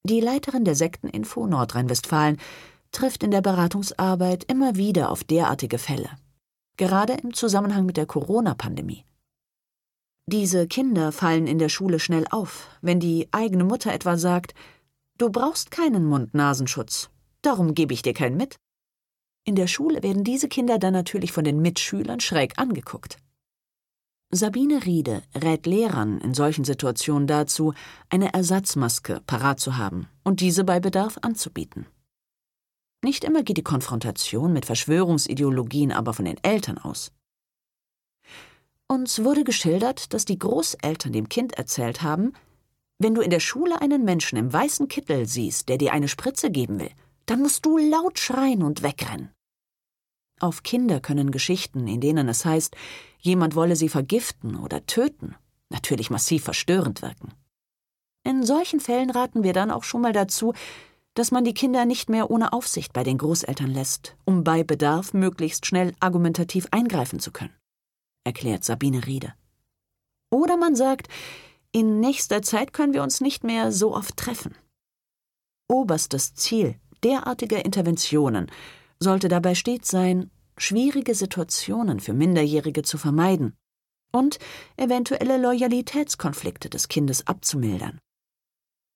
Die Leiterin der Sekteninfo Nordrhein-Westfalen trifft in der Beratungsarbeit immer wieder auf derartige Fälle, gerade im Zusammenhang mit der Corona-Pandemie. Diese Kinder fallen in der Schule schnell auf, wenn die eigene Mutter etwa sagt, du brauchst keinen Mund-Nasenschutz, darum gebe ich dir keinen mit. In der Schule werden diese Kinder dann natürlich von den Mitschülern schräg angeguckt. Sabine Riede rät Lehrern in solchen Situationen dazu, eine Ersatzmaske parat zu haben und diese bei Bedarf anzubieten. Nicht immer geht die Konfrontation mit Verschwörungsideologien aber von den Eltern aus. Uns wurde geschildert, dass die Großeltern dem Kind erzählt haben, wenn du in der Schule einen Menschen im weißen Kittel siehst, der dir eine Spritze geben will, dann musst du laut schreien und wegrennen. Auf Kinder können Geschichten, in denen es heißt, jemand wolle sie vergiften oder töten, natürlich massiv verstörend wirken. In solchen Fällen raten wir dann auch schon mal dazu, dass man die Kinder nicht mehr ohne Aufsicht bei den Großeltern lässt, um bei Bedarf möglichst schnell argumentativ eingreifen zu können, erklärt Sabine Riede. Oder man sagt, in nächster Zeit können wir uns nicht mehr so oft treffen. Oberstes Ziel derartiger Interventionen sollte dabei stets sein, schwierige Situationen für Minderjährige zu vermeiden und eventuelle Loyalitätskonflikte des Kindes abzumildern.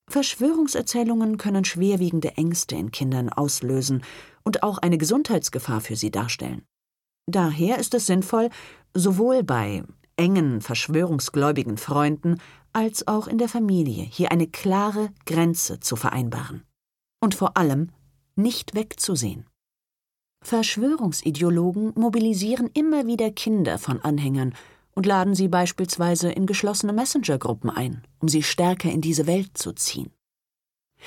Verschwörungserzählungen können schwerwiegende Ängste in Kindern auslösen und auch eine Gesundheitsgefahr für sie darstellen. Daher ist es sinnvoll, sowohl bei engen verschwörungsgläubigen Freunden als auch in der Familie hier eine klare Grenze zu vereinbaren. Und vor allem nicht wegzusehen. Verschwörungsideologen mobilisieren immer wieder Kinder von Anhängern und laden sie beispielsweise in geschlossene Messenger-Gruppen ein, um sie stärker in diese Welt zu ziehen.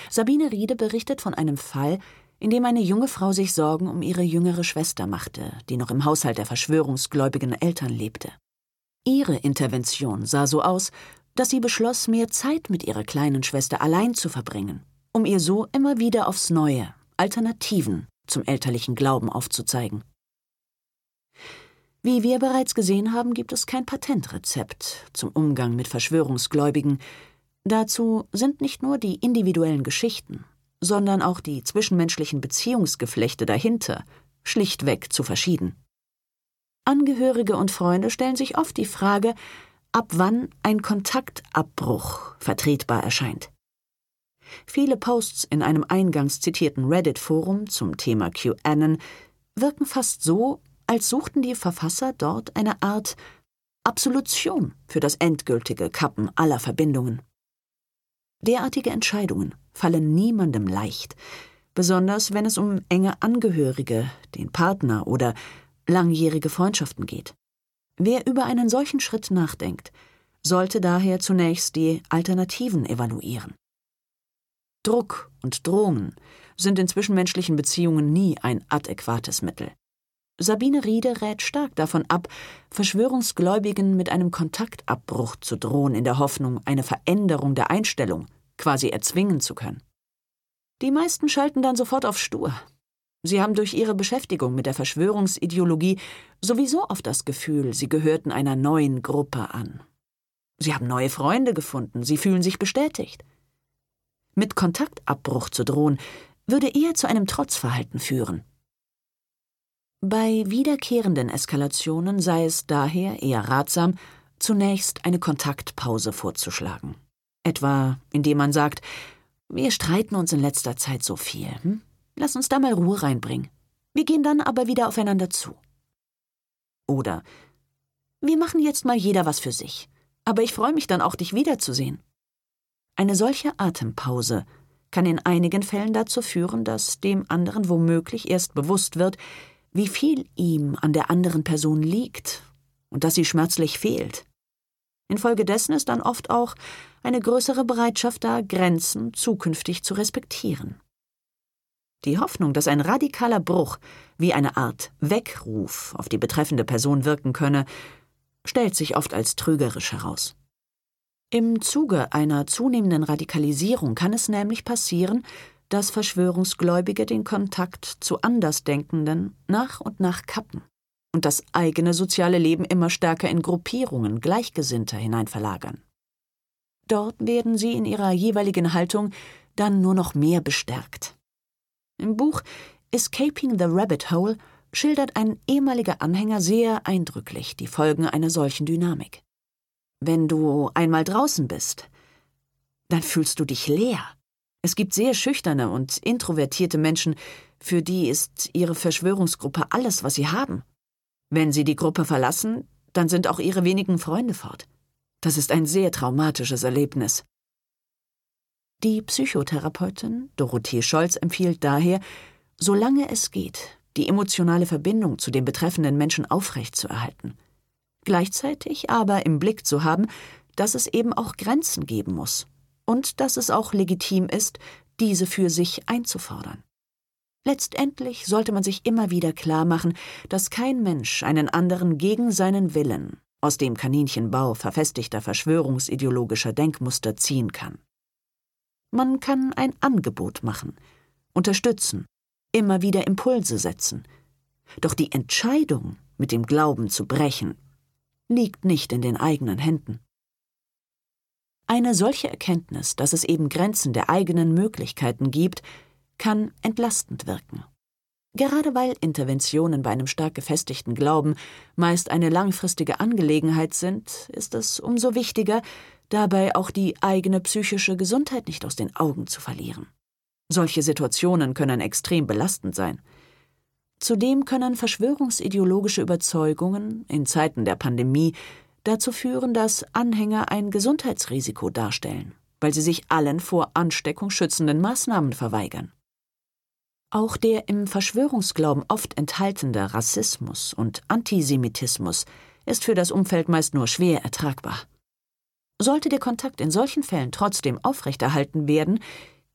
Sabine Riede berichtet von einem Fall, in dem eine junge Frau sich Sorgen um ihre jüngere Schwester machte, die noch im Haushalt der verschwörungsgläubigen Eltern lebte. Ihre Intervention sah so aus, dass sie beschloss, mehr Zeit mit ihrer kleinen Schwester allein zu verbringen, um ihr so immer wieder aufs Neue Alternativen zum elterlichen Glauben aufzuzeigen. Wie wir bereits gesehen haben, gibt es kein Patentrezept zum Umgang mit Verschwörungsgläubigen. Dazu sind nicht nur die individuellen Geschichten, sondern auch die zwischenmenschlichen Beziehungsgeflechte dahinter schlichtweg zu verschieden. Angehörige und Freunde stellen sich oft die Frage, ab wann ein Kontaktabbruch vertretbar erscheint. Viele Posts in einem eingangs zitierten Reddit-Forum zum Thema QAnon wirken fast so, als suchten die Verfasser dort eine Art Absolution für das endgültige Kappen aller Verbindungen. Derartige Entscheidungen fallen niemandem leicht, besonders wenn es um enge Angehörige, den Partner oder langjährige Freundschaften geht. Wer über einen solchen Schritt nachdenkt, sollte daher zunächst die Alternativen evaluieren. Druck und Drohungen sind in zwischenmenschlichen Beziehungen nie ein adäquates Mittel. Sabine Riede rät stark davon ab, Verschwörungsgläubigen mit einem Kontaktabbruch zu drohen, in der Hoffnung, eine Veränderung der Einstellung quasi erzwingen zu können. Die meisten schalten dann sofort auf Stur. Sie haben durch ihre Beschäftigung mit der Verschwörungsideologie sowieso oft das Gefühl, sie gehörten einer neuen Gruppe an. Sie haben neue Freunde gefunden, sie fühlen sich bestätigt. Mit Kontaktabbruch zu drohen, würde eher zu einem Trotzverhalten führen. Bei wiederkehrenden Eskalationen sei es daher eher ratsam, zunächst eine Kontaktpause vorzuschlagen. Etwa indem man sagt, wir streiten uns in letzter Zeit so viel. Hm? Lass uns da mal Ruhe reinbringen. Wir gehen dann aber wieder aufeinander zu. Oder wir machen jetzt mal jeder was für sich. Aber ich freue mich dann auch, dich wiederzusehen. Eine solche Atempause kann in einigen Fällen dazu führen, dass dem anderen womöglich erst bewusst wird, wie viel ihm an der anderen Person liegt und dass sie schmerzlich fehlt. Infolgedessen ist dann oft auch eine größere Bereitschaft da, Grenzen zukünftig zu respektieren. Die Hoffnung, dass ein radikaler Bruch wie eine Art Weckruf auf die betreffende Person wirken könne, stellt sich oft als trügerisch heraus. Im Zuge einer zunehmenden Radikalisierung kann es nämlich passieren, dass Verschwörungsgläubige den Kontakt zu Andersdenkenden nach und nach kappen und das eigene soziale Leben immer stärker in Gruppierungen Gleichgesinnter hineinverlagern. Dort werden sie in ihrer jeweiligen Haltung dann nur noch mehr bestärkt. Im Buch Escaping the Rabbit Hole schildert ein ehemaliger Anhänger sehr eindrücklich die Folgen einer solchen Dynamik. Wenn du einmal draußen bist, dann fühlst du dich leer. Es gibt sehr schüchterne und introvertierte Menschen, für die ist ihre Verschwörungsgruppe alles, was sie haben. Wenn sie die Gruppe verlassen, dann sind auch ihre wenigen Freunde fort. Das ist ein sehr traumatisches Erlebnis. Die Psychotherapeutin Dorothee Scholz empfiehlt daher, solange es geht, die emotionale Verbindung zu dem betreffenden Menschen aufrechtzuerhalten. Gleichzeitig aber im Blick zu haben, dass es eben auch Grenzen geben muss und dass es auch legitim ist, diese für sich einzufordern. Letztendlich sollte man sich immer wieder klar machen, dass kein Mensch einen anderen gegen seinen Willen aus dem Kaninchenbau verfestigter verschwörungsideologischer Denkmuster ziehen kann. Man kann ein Angebot machen, unterstützen, immer wieder Impulse setzen. Doch die Entscheidung, mit dem Glauben zu brechen, liegt nicht in den eigenen Händen. Eine solche Erkenntnis, dass es eben Grenzen der eigenen Möglichkeiten gibt, kann entlastend wirken. Gerade weil Interventionen bei einem stark gefestigten Glauben meist eine langfristige Angelegenheit sind, ist es umso wichtiger, dabei auch die eigene psychische Gesundheit nicht aus den Augen zu verlieren. Solche Situationen können extrem belastend sein. Zudem können verschwörungsideologische Überzeugungen in Zeiten der Pandemie dazu führen, dass Anhänger ein Gesundheitsrisiko darstellen, weil sie sich allen vor Ansteckung schützenden Maßnahmen verweigern. Auch der im Verschwörungsglauben oft enthaltene Rassismus und Antisemitismus ist für das Umfeld meist nur schwer ertragbar. Sollte der Kontakt in solchen Fällen trotzdem aufrechterhalten werden,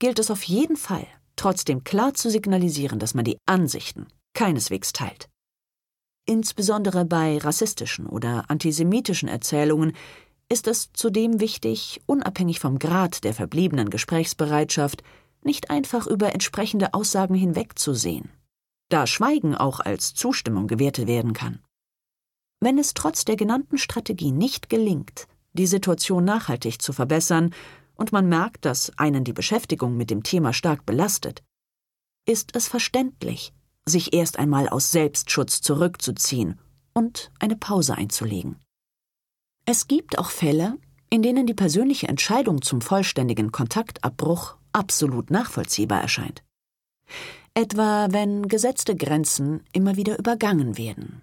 gilt es auf jeden Fall, trotzdem klar zu signalisieren, dass man die Ansichten keineswegs teilt. Insbesondere bei rassistischen oder antisemitischen Erzählungen ist es zudem wichtig, unabhängig vom Grad der verbliebenen Gesprächsbereitschaft, nicht einfach über entsprechende Aussagen hinwegzusehen, da Schweigen auch als Zustimmung gewertet werden kann. Wenn es trotz der genannten Strategie nicht gelingt, die Situation nachhaltig zu verbessern, und man merkt, dass einen die Beschäftigung mit dem Thema stark belastet, ist es verständlich, sich erst einmal aus Selbstschutz zurückzuziehen und eine Pause einzulegen. Es gibt auch Fälle, in denen die persönliche Entscheidung zum vollständigen Kontaktabbruch absolut nachvollziehbar erscheint. Etwa wenn gesetzte Grenzen immer wieder übergangen werden,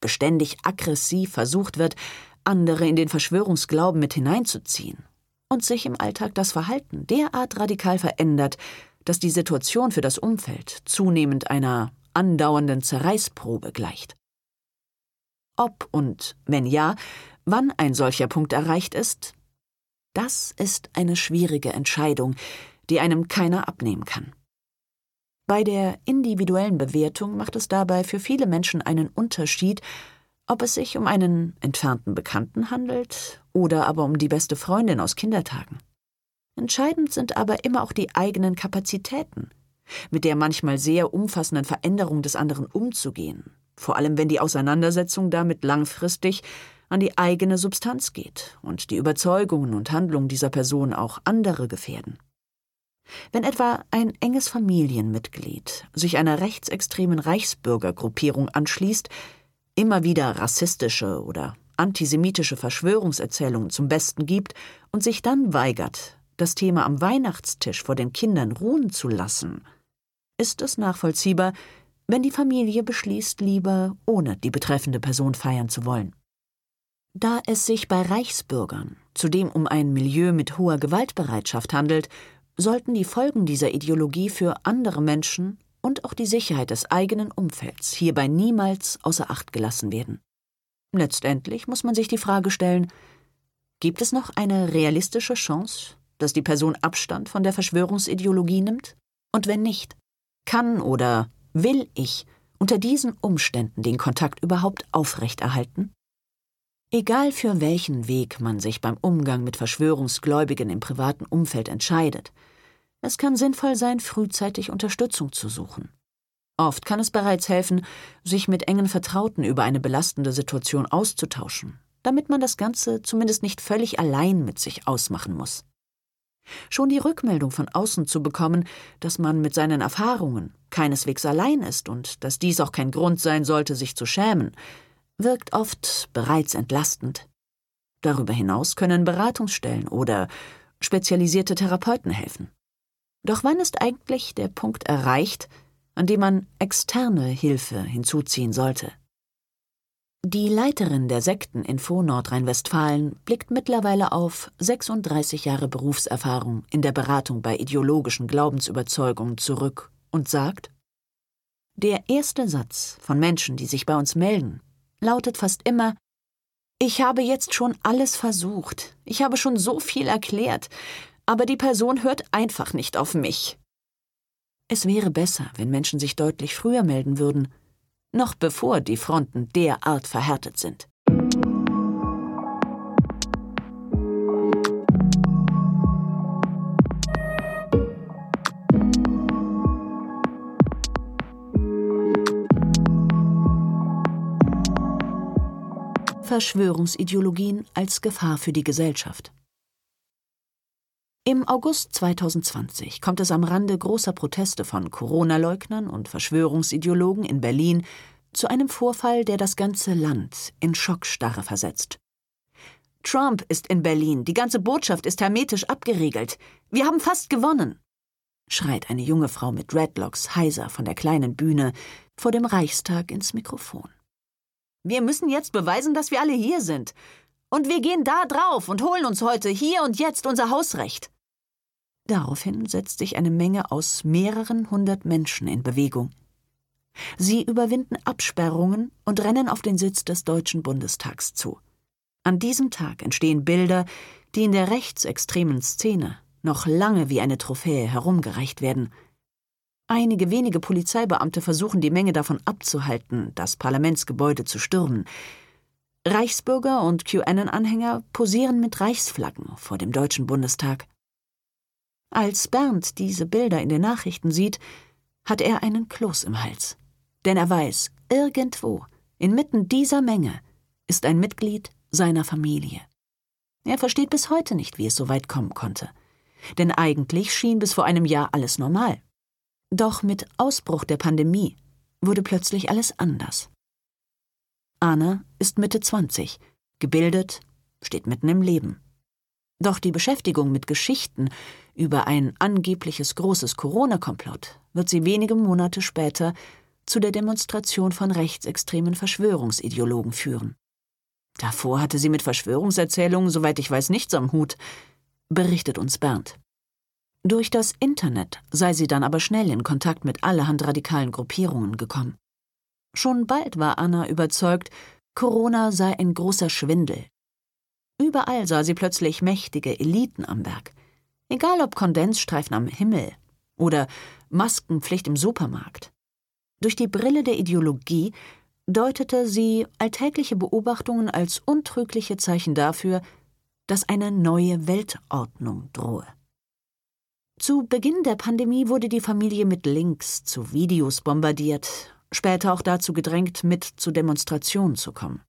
beständig aggressiv versucht wird, andere in den Verschwörungsglauben mit hineinzuziehen und sich im Alltag das Verhalten derart radikal verändert, dass die Situation für das Umfeld zunehmend einer andauernden Zerreißprobe gleicht. Ob und wenn ja, wann ein solcher Punkt erreicht ist, das ist eine schwierige Entscheidung, die einem keiner abnehmen kann. Bei der individuellen Bewertung macht es dabei für viele Menschen einen Unterschied, ob es sich um einen entfernten Bekannten handelt oder aber um die beste Freundin aus Kindertagen. Entscheidend sind aber immer auch die eigenen Kapazitäten, mit der manchmal sehr umfassenden Veränderung des anderen umzugehen, vor allem wenn die Auseinandersetzung damit langfristig an die eigene Substanz geht und die Überzeugungen und Handlungen dieser Person auch andere gefährden. Wenn etwa ein enges Familienmitglied sich einer rechtsextremen Reichsbürgergruppierung anschließt, immer wieder rassistische oder antisemitische Verschwörungserzählungen zum Besten gibt und sich dann weigert, das Thema am Weihnachtstisch vor den Kindern ruhen zu lassen, ist es nachvollziehbar, wenn die Familie beschließt, lieber ohne die betreffende Person feiern zu wollen. Da es sich bei Reichsbürgern zudem um ein Milieu mit hoher Gewaltbereitschaft handelt, sollten die Folgen dieser Ideologie für andere Menschen und auch die Sicherheit des eigenen Umfelds hierbei niemals außer Acht gelassen werden. Letztendlich muss man sich die Frage stellen, gibt es noch eine realistische Chance, dass die Person Abstand von der Verschwörungsideologie nimmt? Und wenn nicht, kann oder will ich unter diesen Umständen den Kontakt überhaupt aufrechterhalten? Egal für welchen Weg man sich beim Umgang mit Verschwörungsgläubigen im privaten Umfeld entscheidet, es kann sinnvoll sein, frühzeitig Unterstützung zu suchen. Oft kann es bereits helfen, sich mit engen Vertrauten über eine belastende Situation auszutauschen, damit man das Ganze zumindest nicht völlig allein mit sich ausmachen muss. Schon die Rückmeldung von außen zu bekommen, dass man mit seinen Erfahrungen keineswegs allein ist und dass dies auch kein Grund sein sollte, sich zu schämen, wirkt oft bereits entlastend. Darüber hinaus können Beratungsstellen oder spezialisierte Therapeuten helfen. Doch wann ist eigentlich der Punkt erreicht, an dem man externe Hilfe hinzuziehen sollte? Die Leiterin der Sekteninfo Nordrhein-Westfalen blickt mittlerweile auf 36 Jahre Berufserfahrung in der Beratung bei ideologischen Glaubensüberzeugungen zurück und sagt: Der erste Satz von Menschen, die sich bei uns melden, lautet fast immer Ich habe jetzt schon alles versucht, ich habe schon so viel erklärt, aber die Person hört einfach nicht auf mich. Es wäre besser, wenn Menschen sich deutlich früher melden würden, noch bevor die Fronten derart verhärtet sind. Verschwörungsideologien als Gefahr für die Gesellschaft. Im August 2020 kommt es am Rande großer Proteste von Corona-Leugnern und Verschwörungsideologen in Berlin zu einem Vorfall, der das ganze Land in Schockstarre versetzt. Trump ist in Berlin, die ganze Botschaft ist hermetisch abgeriegelt. Wir haben fast gewonnen, schreit eine junge Frau mit Dreadlocks heiser von der kleinen Bühne vor dem Reichstag ins Mikrofon. Wir müssen jetzt beweisen, dass wir alle hier sind. Und wir gehen da drauf und holen uns heute hier und jetzt unser Hausrecht. Daraufhin setzt sich eine Menge aus mehreren hundert Menschen in Bewegung. Sie überwinden Absperrungen und rennen auf den Sitz des Deutschen Bundestags zu. An diesem Tag entstehen Bilder, die in der rechtsextremen Szene noch lange wie eine Trophäe herumgereicht werden – Einige wenige Polizeibeamte versuchen die Menge davon abzuhalten, das Parlamentsgebäude zu stürmen. Reichsbürger und QAnon-Anhänger posieren mit Reichsflaggen vor dem Deutschen Bundestag. Als Bernd diese Bilder in den Nachrichten sieht, hat er einen Kloß im Hals. Denn er weiß, irgendwo, inmitten dieser Menge, ist ein Mitglied seiner Familie. Er versteht bis heute nicht, wie es so weit kommen konnte. Denn eigentlich schien bis vor einem Jahr alles normal. Doch mit Ausbruch der Pandemie wurde plötzlich alles anders. Anna ist Mitte 20, gebildet, steht mitten im Leben. Doch die Beschäftigung mit Geschichten über ein angebliches großes Corona-Komplott wird sie wenige Monate später zu der Demonstration von rechtsextremen Verschwörungsideologen führen. Davor hatte sie mit Verschwörungserzählungen, soweit ich weiß, nichts am Hut, berichtet uns Bernd. Durch das Internet sei sie dann aber schnell in Kontakt mit allerhand radikalen Gruppierungen gekommen. Schon bald war Anna überzeugt, Corona sei ein großer Schwindel. Überall sah sie plötzlich mächtige Eliten am Werk. Egal ob Kondensstreifen am Himmel oder Maskenpflicht im Supermarkt. Durch die Brille der Ideologie deutete sie alltägliche Beobachtungen als untrügliche Zeichen dafür, dass eine neue Weltordnung drohe. Zu Beginn der Pandemie wurde die Familie mit Links zu Videos bombardiert, später auch dazu gedrängt, mit zu Demonstrationen zu kommen.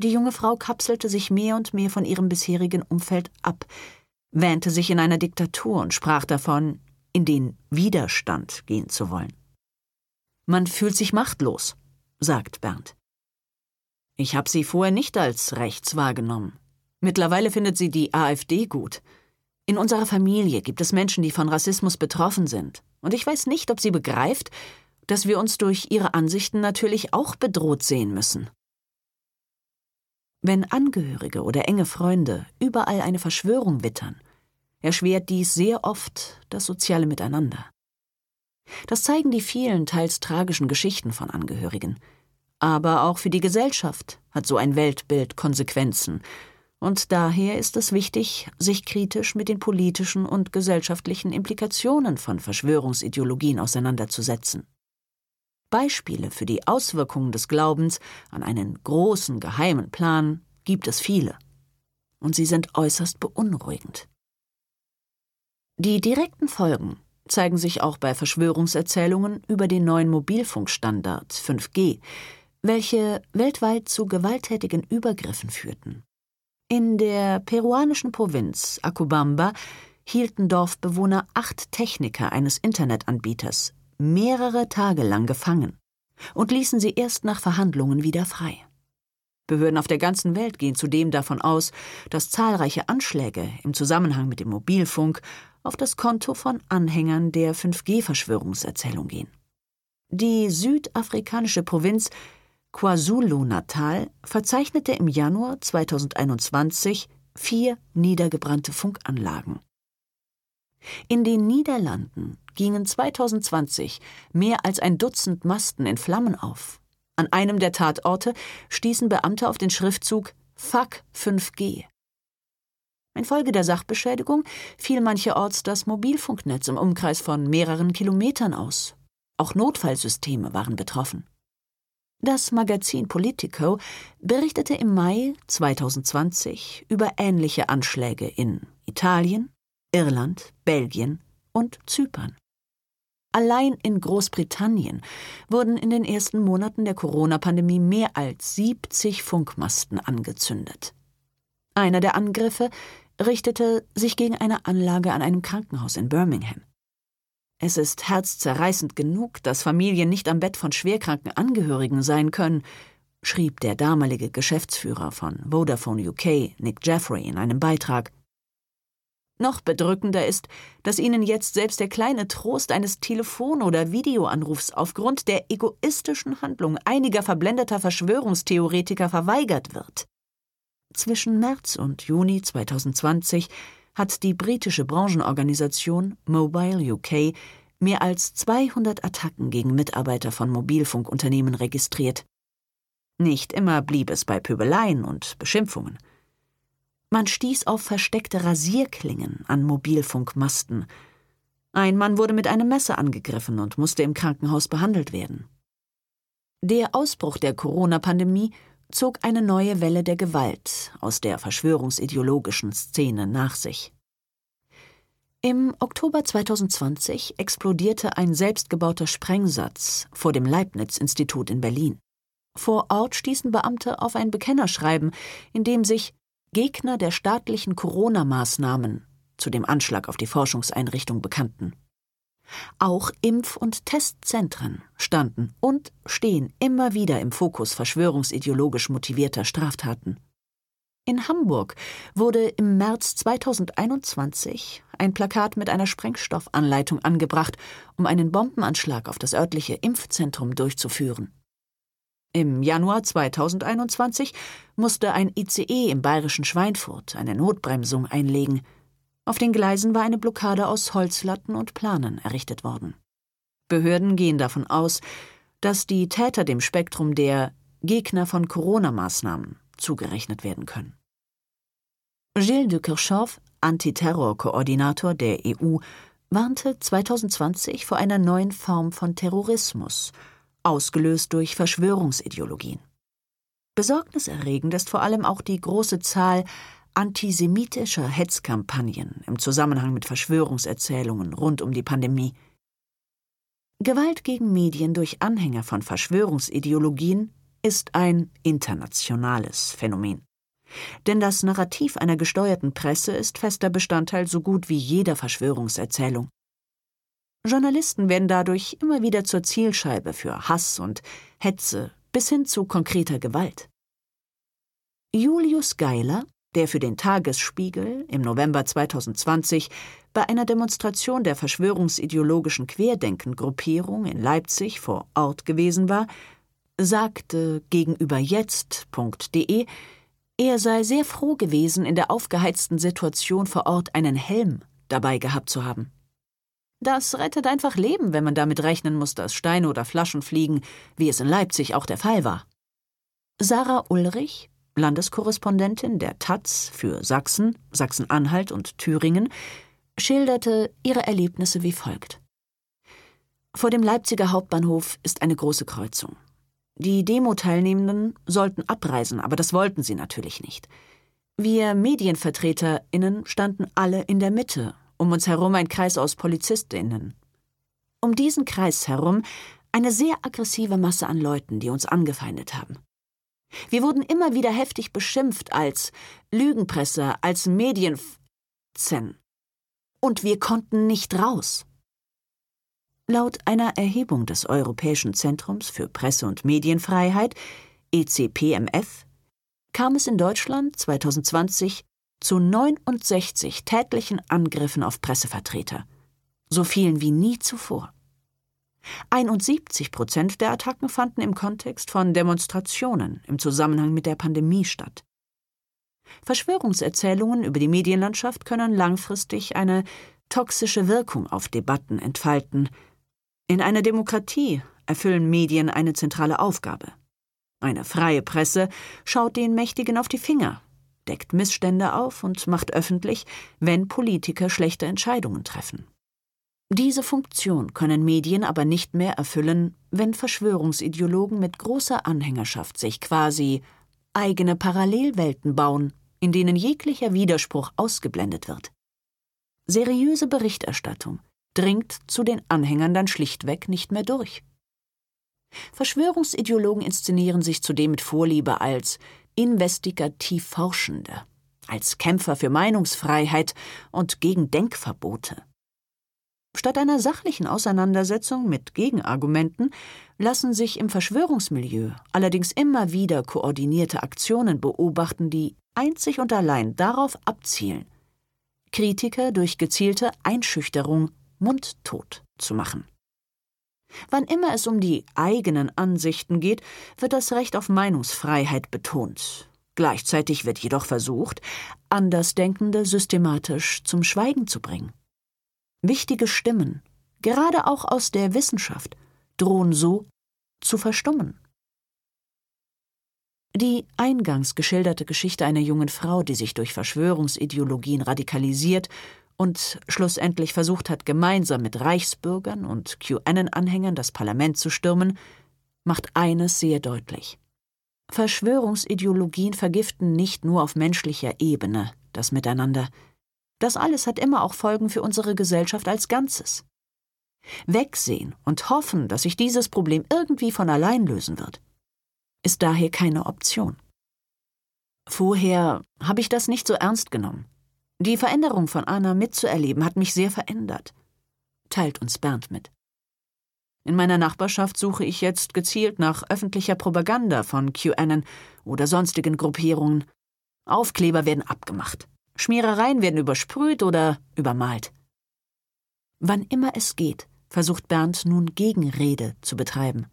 Die junge Frau kapselte sich mehr und mehr von ihrem bisherigen Umfeld ab, wähnte sich in einer Diktatur und sprach davon, in den Widerstand gehen zu wollen. Man fühlt sich machtlos, sagt Bernd. Ich habe sie vorher nicht als rechts wahrgenommen. Mittlerweile findet sie die AfD gut. In unserer Familie gibt es Menschen, die von Rassismus betroffen sind. Und ich weiß nicht, ob sie begreift, dass wir uns durch ihre Ansichten natürlich auch bedroht sehen müssen. Wenn Angehörige oder enge Freunde überall eine Verschwörung wittern, erschwert dies sehr oft das soziale Miteinander. Das zeigen die vielen teils tragischen Geschichten von Angehörigen. Aber auch für die Gesellschaft hat so ein Weltbild Konsequenzen, und daher ist es wichtig, sich kritisch mit den politischen und gesellschaftlichen Implikationen von Verschwörungsideologien auseinanderzusetzen. Beispiele für die Auswirkungen des Glaubens an einen großen geheimen Plan gibt es viele. Und sie sind äußerst beunruhigend. Die direkten Folgen zeigen sich auch bei Verschwörungserzählungen über den neuen Mobilfunkstandard 5G, welche weltweit zu gewalttätigen Übergriffen führten. In der peruanischen Provinz Acobamba hielten Dorfbewohner acht Techniker eines Internetanbieters mehrere Tage lang gefangen und ließen sie erst nach Verhandlungen wieder frei. Behörden auf der ganzen Welt gehen zudem davon aus, dass zahlreiche Anschläge im Zusammenhang mit dem Mobilfunk auf das Konto von Anhängern der 5G-Verschwörungserzählung gehen. Die südafrikanische Provinz KwaZulu-Natal verzeichnete im Januar 2021 vier niedergebrannte Funkanlagen. In den Niederlanden gingen 2020 mehr als ein Dutzend Masten in Flammen auf. An einem der Tatorte stießen Beamte auf den Schriftzug Fuck 5G. Infolge der Sachbeschädigung fiel mancherorts das Mobilfunknetz im Umkreis von mehreren Kilometern aus. Auch Notfallsysteme waren betroffen. Das Magazin Politico berichtete im Mai 2020 über ähnliche Anschläge in Italien, Irland, Belgien und Zypern. Allein in Großbritannien wurden in den ersten Monaten der Corona-Pandemie mehr als 70 Funkmasten angezündet. Einer der Angriffe richtete sich gegen eine Anlage an einem Krankenhaus in Birmingham. Es ist herzzerreißend genug, dass Familien nicht am Bett von schwerkranken Angehörigen sein können, schrieb der damalige Geschäftsführer von Vodafone UK, Nick Jeffrey, in einem Beitrag. Noch bedrückender ist, dass ihnen jetzt selbst der kleine Trost eines Telefon- oder Videoanrufs aufgrund der egoistischen Handlung einiger verblendeter Verschwörungstheoretiker verweigert wird. Zwischen März und Juni 2020 hat die britische Branchenorganisation Mobile UK mehr als 200 Attacken gegen Mitarbeiter von Mobilfunkunternehmen registriert. Nicht immer blieb es bei Pöbeleien und Beschimpfungen. Man stieß auf versteckte Rasierklingen an Mobilfunkmasten. Ein Mann wurde mit einem Messer angegriffen und musste im Krankenhaus behandelt werden. Der Ausbruch der Corona-Pandemie zog eine neue Welle der Gewalt aus der verschwörungsideologischen Szene nach sich. Im Oktober 2020 explodierte ein selbstgebauter Sprengsatz vor dem Leibniz-Institut in Berlin. Vor Ort stießen Beamte auf ein Bekennerschreiben, in dem sich Gegner der staatlichen Corona-Maßnahmen zu dem Anschlag auf die Forschungseinrichtung bekannten. Auch Impf- und Testzentren standen und stehen immer wieder im Fokus verschwörungsideologisch motivierter Straftaten. In Hamburg wurde im März 2021 ein Plakat mit einer Sprengstoffanleitung angebracht, um einen Bombenanschlag auf das örtliche Impfzentrum durchzuführen. Im Januar 2021 musste ein ICE im bayerischen Schweinfurt eine Notbremsung einlegen. Auf den Gleisen war eine Blockade aus Holzlatten und Planen errichtet worden. Behörden gehen davon aus, dass die Täter dem Spektrum der Gegner von Corona-Maßnahmen zugerechnet werden können. Gilles de Kirchhoff, Antiterrorkoordinator der EU, warnte 2020 vor einer neuen Form von Terrorismus – ausgelöst durch Verschwörungsideologien. Besorgniserregend ist vor allem auch die große Zahl antisemitischer Hetzkampagnen im Zusammenhang mit Verschwörungserzählungen rund um die Pandemie. Gewalt gegen Medien durch Anhänger von Verschwörungsideologien ist ein internationales Phänomen. Denn das Narrativ einer gesteuerten Presse ist fester Bestandteil so gut wie jeder Verschwörungserzählung. Journalisten werden dadurch immer wieder zur Zielscheibe für Hass und Hetze bis hin zu konkreter Gewalt. Julius Geiler, der für den Tagesspiegel im November 2020 bei einer Demonstration der verschwörungsideologischen Querdenken-Gruppierung in Leipzig vor Ort gewesen war, sagte gegenüber jetzt.de, er sei sehr froh gewesen, in der aufgeheizten Situation vor Ort einen Helm dabei gehabt zu haben. Das rettet einfach Leben, wenn man damit rechnen muss, dass Steine oder Flaschen fliegen, wie es in Leipzig auch der Fall war. Sarah Ulrich, Landeskorrespondentin der Taz für Sachsen, Sachsen-Anhalt und Thüringen, schilderte ihre Erlebnisse wie folgt. Vor dem Leipziger Hauptbahnhof ist eine große Kreuzung. Die Demo-Teilnehmenden sollten abreisen, aber das wollten sie natürlich nicht. Wir MedienvertreterInnen standen alle in der Mitte, um uns herum ein Kreis aus PolizistInnen. Um diesen Kreis herum eine sehr aggressive Masse an Leuten, die uns angefeindet haben. Wir wurden immer wieder heftig beschimpft als Lügenpresse, als Medienzen. Und wir konnten nicht raus. Laut einer Erhebung des Europäischen Zentrums für Presse- und Medienfreiheit, ECPMF, kam es in Deutschland 2020 zu 69 tätlichen Angriffen auf Pressevertreter, so vielen wie nie zuvor. 71 Prozent der Attacken fanden im Kontext von Demonstrationen im Zusammenhang mit der Pandemie statt. Verschwörungserzählungen über die Medienlandschaft können langfristig eine toxische Wirkung auf Debatten entfalten. In einer Demokratie erfüllen Medien eine zentrale Aufgabe. Eine freie Presse schaut den Mächtigen auf die Finger, deckt Missstände auf und macht öffentlich, wenn Politiker schlechte Entscheidungen treffen. Diese Funktion können Medien aber nicht mehr erfüllen, wenn Verschwörungsideologen mit großer Anhängerschaft sich quasi eigene Parallelwelten bauen, in denen jeglicher Widerspruch ausgeblendet wird. Seriöse Berichterstattung dringt zu den Anhängern dann schlichtweg nicht mehr durch. Verschwörungsideologen inszenieren sich zudem mit Vorliebe als investigativ Forschende, als Kämpfer für Meinungsfreiheit und gegen Denkverbote. Statt einer sachlichen Auseinandersetzung mit Gegenargumenten lassen sich im Verschwörungsmilieu allerdings immer wieder koordinierte Aktionen beobachten, die einzig und allein darauf abzielen, Kritiker durch gezielte Einschüchterung mundtot zu machen. Wann immer es um die eigenen Ansichten geht, wird das Recht auf Meinungsfreiheit betont. Gleichzeitig wird jedoch versucht, Andersdenkende systematisch zum Schweigen zu bringen. Wichtige Stimmen, gerade auch aus der Wissenschaft, drohen so zu verstummen. Die eingangs geschilderte Geschichte einer jungen Frau, die sich durch Verschwörungsideologien radikalisiert und schlussendlich versucht hat, gemeinsam mit Reichsbürgern und QAnon-Anhängern das Parlament zu stürmen, macht eines sehr deutlich. Verschwörungsideologien vergiften nicht nur auf menschlicher Ebene das Miteinander, das alles hat immer auch Folgen für unsere Gesellschaft als Ganzes. Wegsehen und hoffen, dass sich dieses Problem irgendwie von allein lösen wird, ist daher keine Option. Vorher habe ich das nicht so ernst genommen. Die Veränderung von Anna mitzuerleben hat mich sehr verändert, teilt uns Bernd mit. In meiner Nachbarschaft suche ich jetzt gezielt nach öffentlicher Propaganda von QAnon oder sonstigen Gruppierungen. Aufkleber werden abgemacht. Schmierereien werden übersprüht oder übermalt. Wann immer es geht, versucht Bernd nun Gegenrede zu betreiben.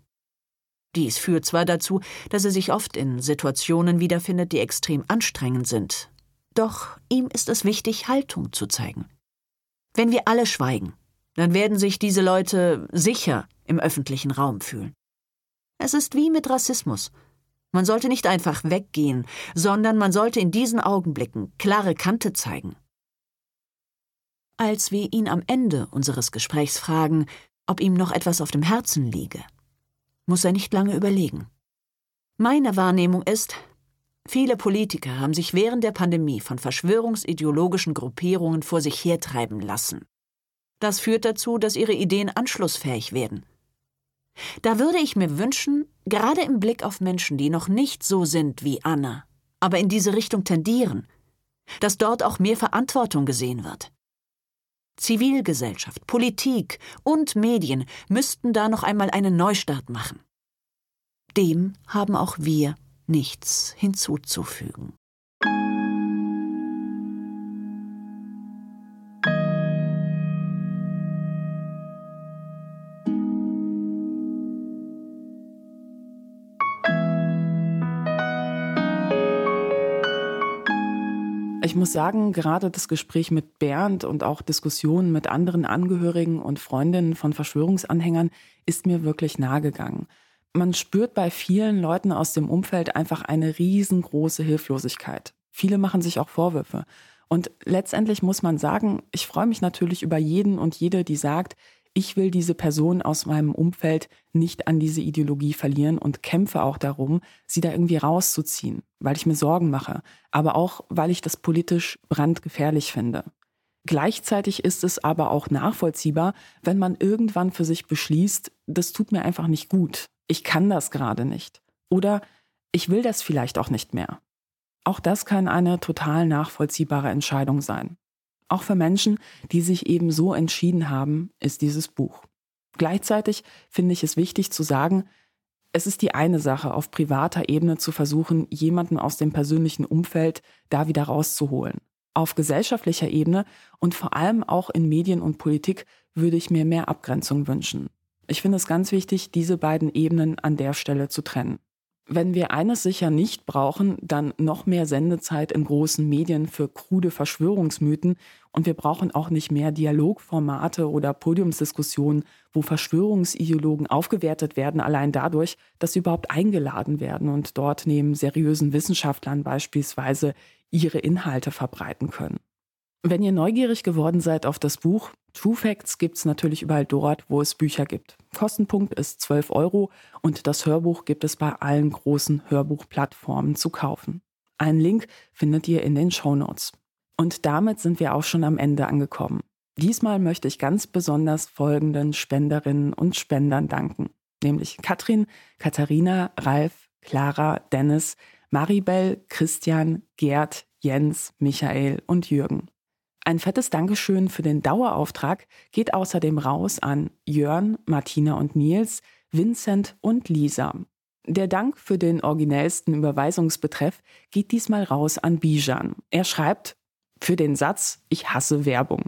Dies führt zwar dazu, dass er sich oft in Situationen wiederfindet, die extrem anstrengend sind, doch ihm ist es wichtig, Haltung zu zeigen. Wenn wir alle schweigen, dann werden sich diese Leute sicher im öffentlichen Raum fühlen. Es ist wie mit Rassismus. Man sollte nicht einfach weggehen, sondern man sollte in diesen Augenblicken klare Kante zeigen. Als wir ihn am Ende unseres Gesprächs fragen, ob ihm noch etwas auf dem Herzen liege, muss er nicht lange überlegen. Meine Wahrnehmung ist, viele Politiker haben sich während der Pandemie von verschwörungsideologischen Gruppierungen vor sich hertreiben lassen. Das führt dazu, dass ihre Ideen anschlussfähig werden. Da würde ich mir wünschen, gerade im Blick auf Menschen, die noch nicht so sind wie Anna, aber in diese Richtung tendieren, dass dort auch mehr Verantwortung gesehen wird. Zivilgesellschaft, Politik und Medien müssten da noch einmal einen Neustart machen. Dem haben auch wir nichts hinzuzufügen. Ich muss sagen, gerade das Gespräch mit Bernd und auch Diskussionen mit anderen Angehörigen und Freundinnen von Verschwörungsanhängern ist mir wirklich nahegegangen. Man spürt bei vielen Leuten aus dem Umfeld einfach eine riesengroße Hilflosigkeit. Viele machen sich auch Vorwürfe. Und letztendlich muss man sagen, ich freue mich natürlich über jeden und jede, die sagt, Ich will diese Person aus meinem Umfeld nicht an diese Ideologie verlieren und kämpfe auch darum, sie da irgendwie rauszuziehen, weil ich mir Sorgen mache, aber auch, weil ich das politisch brandgefährlich finde. Gleichzeitig ist es aber auch nachvollziehbar, wenn man irgendwann für sich beschließt, das tut mir einfach nicht gut. Ich kann das gerade nicht. Oder ich will das vielleicht auch nicht mehr. Auch das kann eine total nachvollziehbare Entscheidung sein. Auch für Menschen, die sich eben so entschieden haben, ist dieses Buch. Gleichzeitig finde ich es wichtig zu sagen, es ist die eine Sache, auf privater Ebene zu versuchen, jemanden aus dem persönlichen Umfeld da wieder rauszuholen. Auf gesellschaftlicher Ebene und vor allem auch in Medien und Politik würde ich mir mehr Abgrenzung wünschen. Ich finde es ganz wichtig, diese beiden Ebenen an der Stelle zu trennen. Wenn wir eines sicher nicht brauchen, dann noch mehr Sendezeit in großen Medien für krude Verschwörungsmythen und wir brauchen auch nicht mehr Dialogformate oder Podiumsdiskussionen, wo Verschwörungsideologen aufgewertet werden, allein dadurch, dass sie überhaupt eingeladen werden und dort neben seriösen Wissenschaftlern beispielsweise ihre Inhalte verbreiten können. Wenn ihr neugierig geworden seid auf das Buch, True Facts gibt es natürlich überall dort, wo es Bücher gibt. Kostenpunkt ist 12 Euro und das Hörbuch gibt es bei allen großen Hörbuchplattformen zu kaufen. Einen Link findet ihr in den Show Notes. Und damit sind wir auch schon am Ende angekommen. Diesmal möchte ich ganz besonders folgenden Spenderinnen und Spendern danken, nämlich Katrin, Katharina, Ralf, Clara, Dennis, Maribel, Christian, Gerd, Jens, Michael und Jürgen. Ein fettes Dankeschön für den Dauerauftrag geht außerdem raus an Jörn, Martina und Nils, Vincent und Lisa. Der Dank für den originellsten Überweisungsbetreff geht diesmal raus an Bijan. Er schreibt für den Satz Ich hasse Werbung.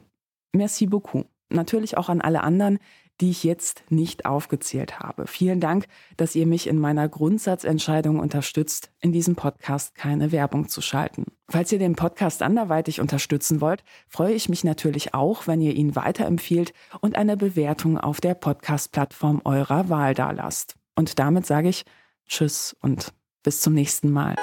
Merci beaucoup. Natürlich auch an alle anderen, die ich jetzt nicht aufgezählt habe. Vielen Dank, dass ihr mich in meiner Grundsatzentscheidung unterstützt, in diesem Podcast keine Werbung zu schalten. Falls ihr den Podcast anderweitig unterstützen wollt, freue ich mich natürlich auch, wenn ihr ihn weiterempfiehlt und eine Bewertung auf der Podcast-Plattform eurer Wahl dalasst. Und damit sage ich Tschüss und bis zum nächsten Mal.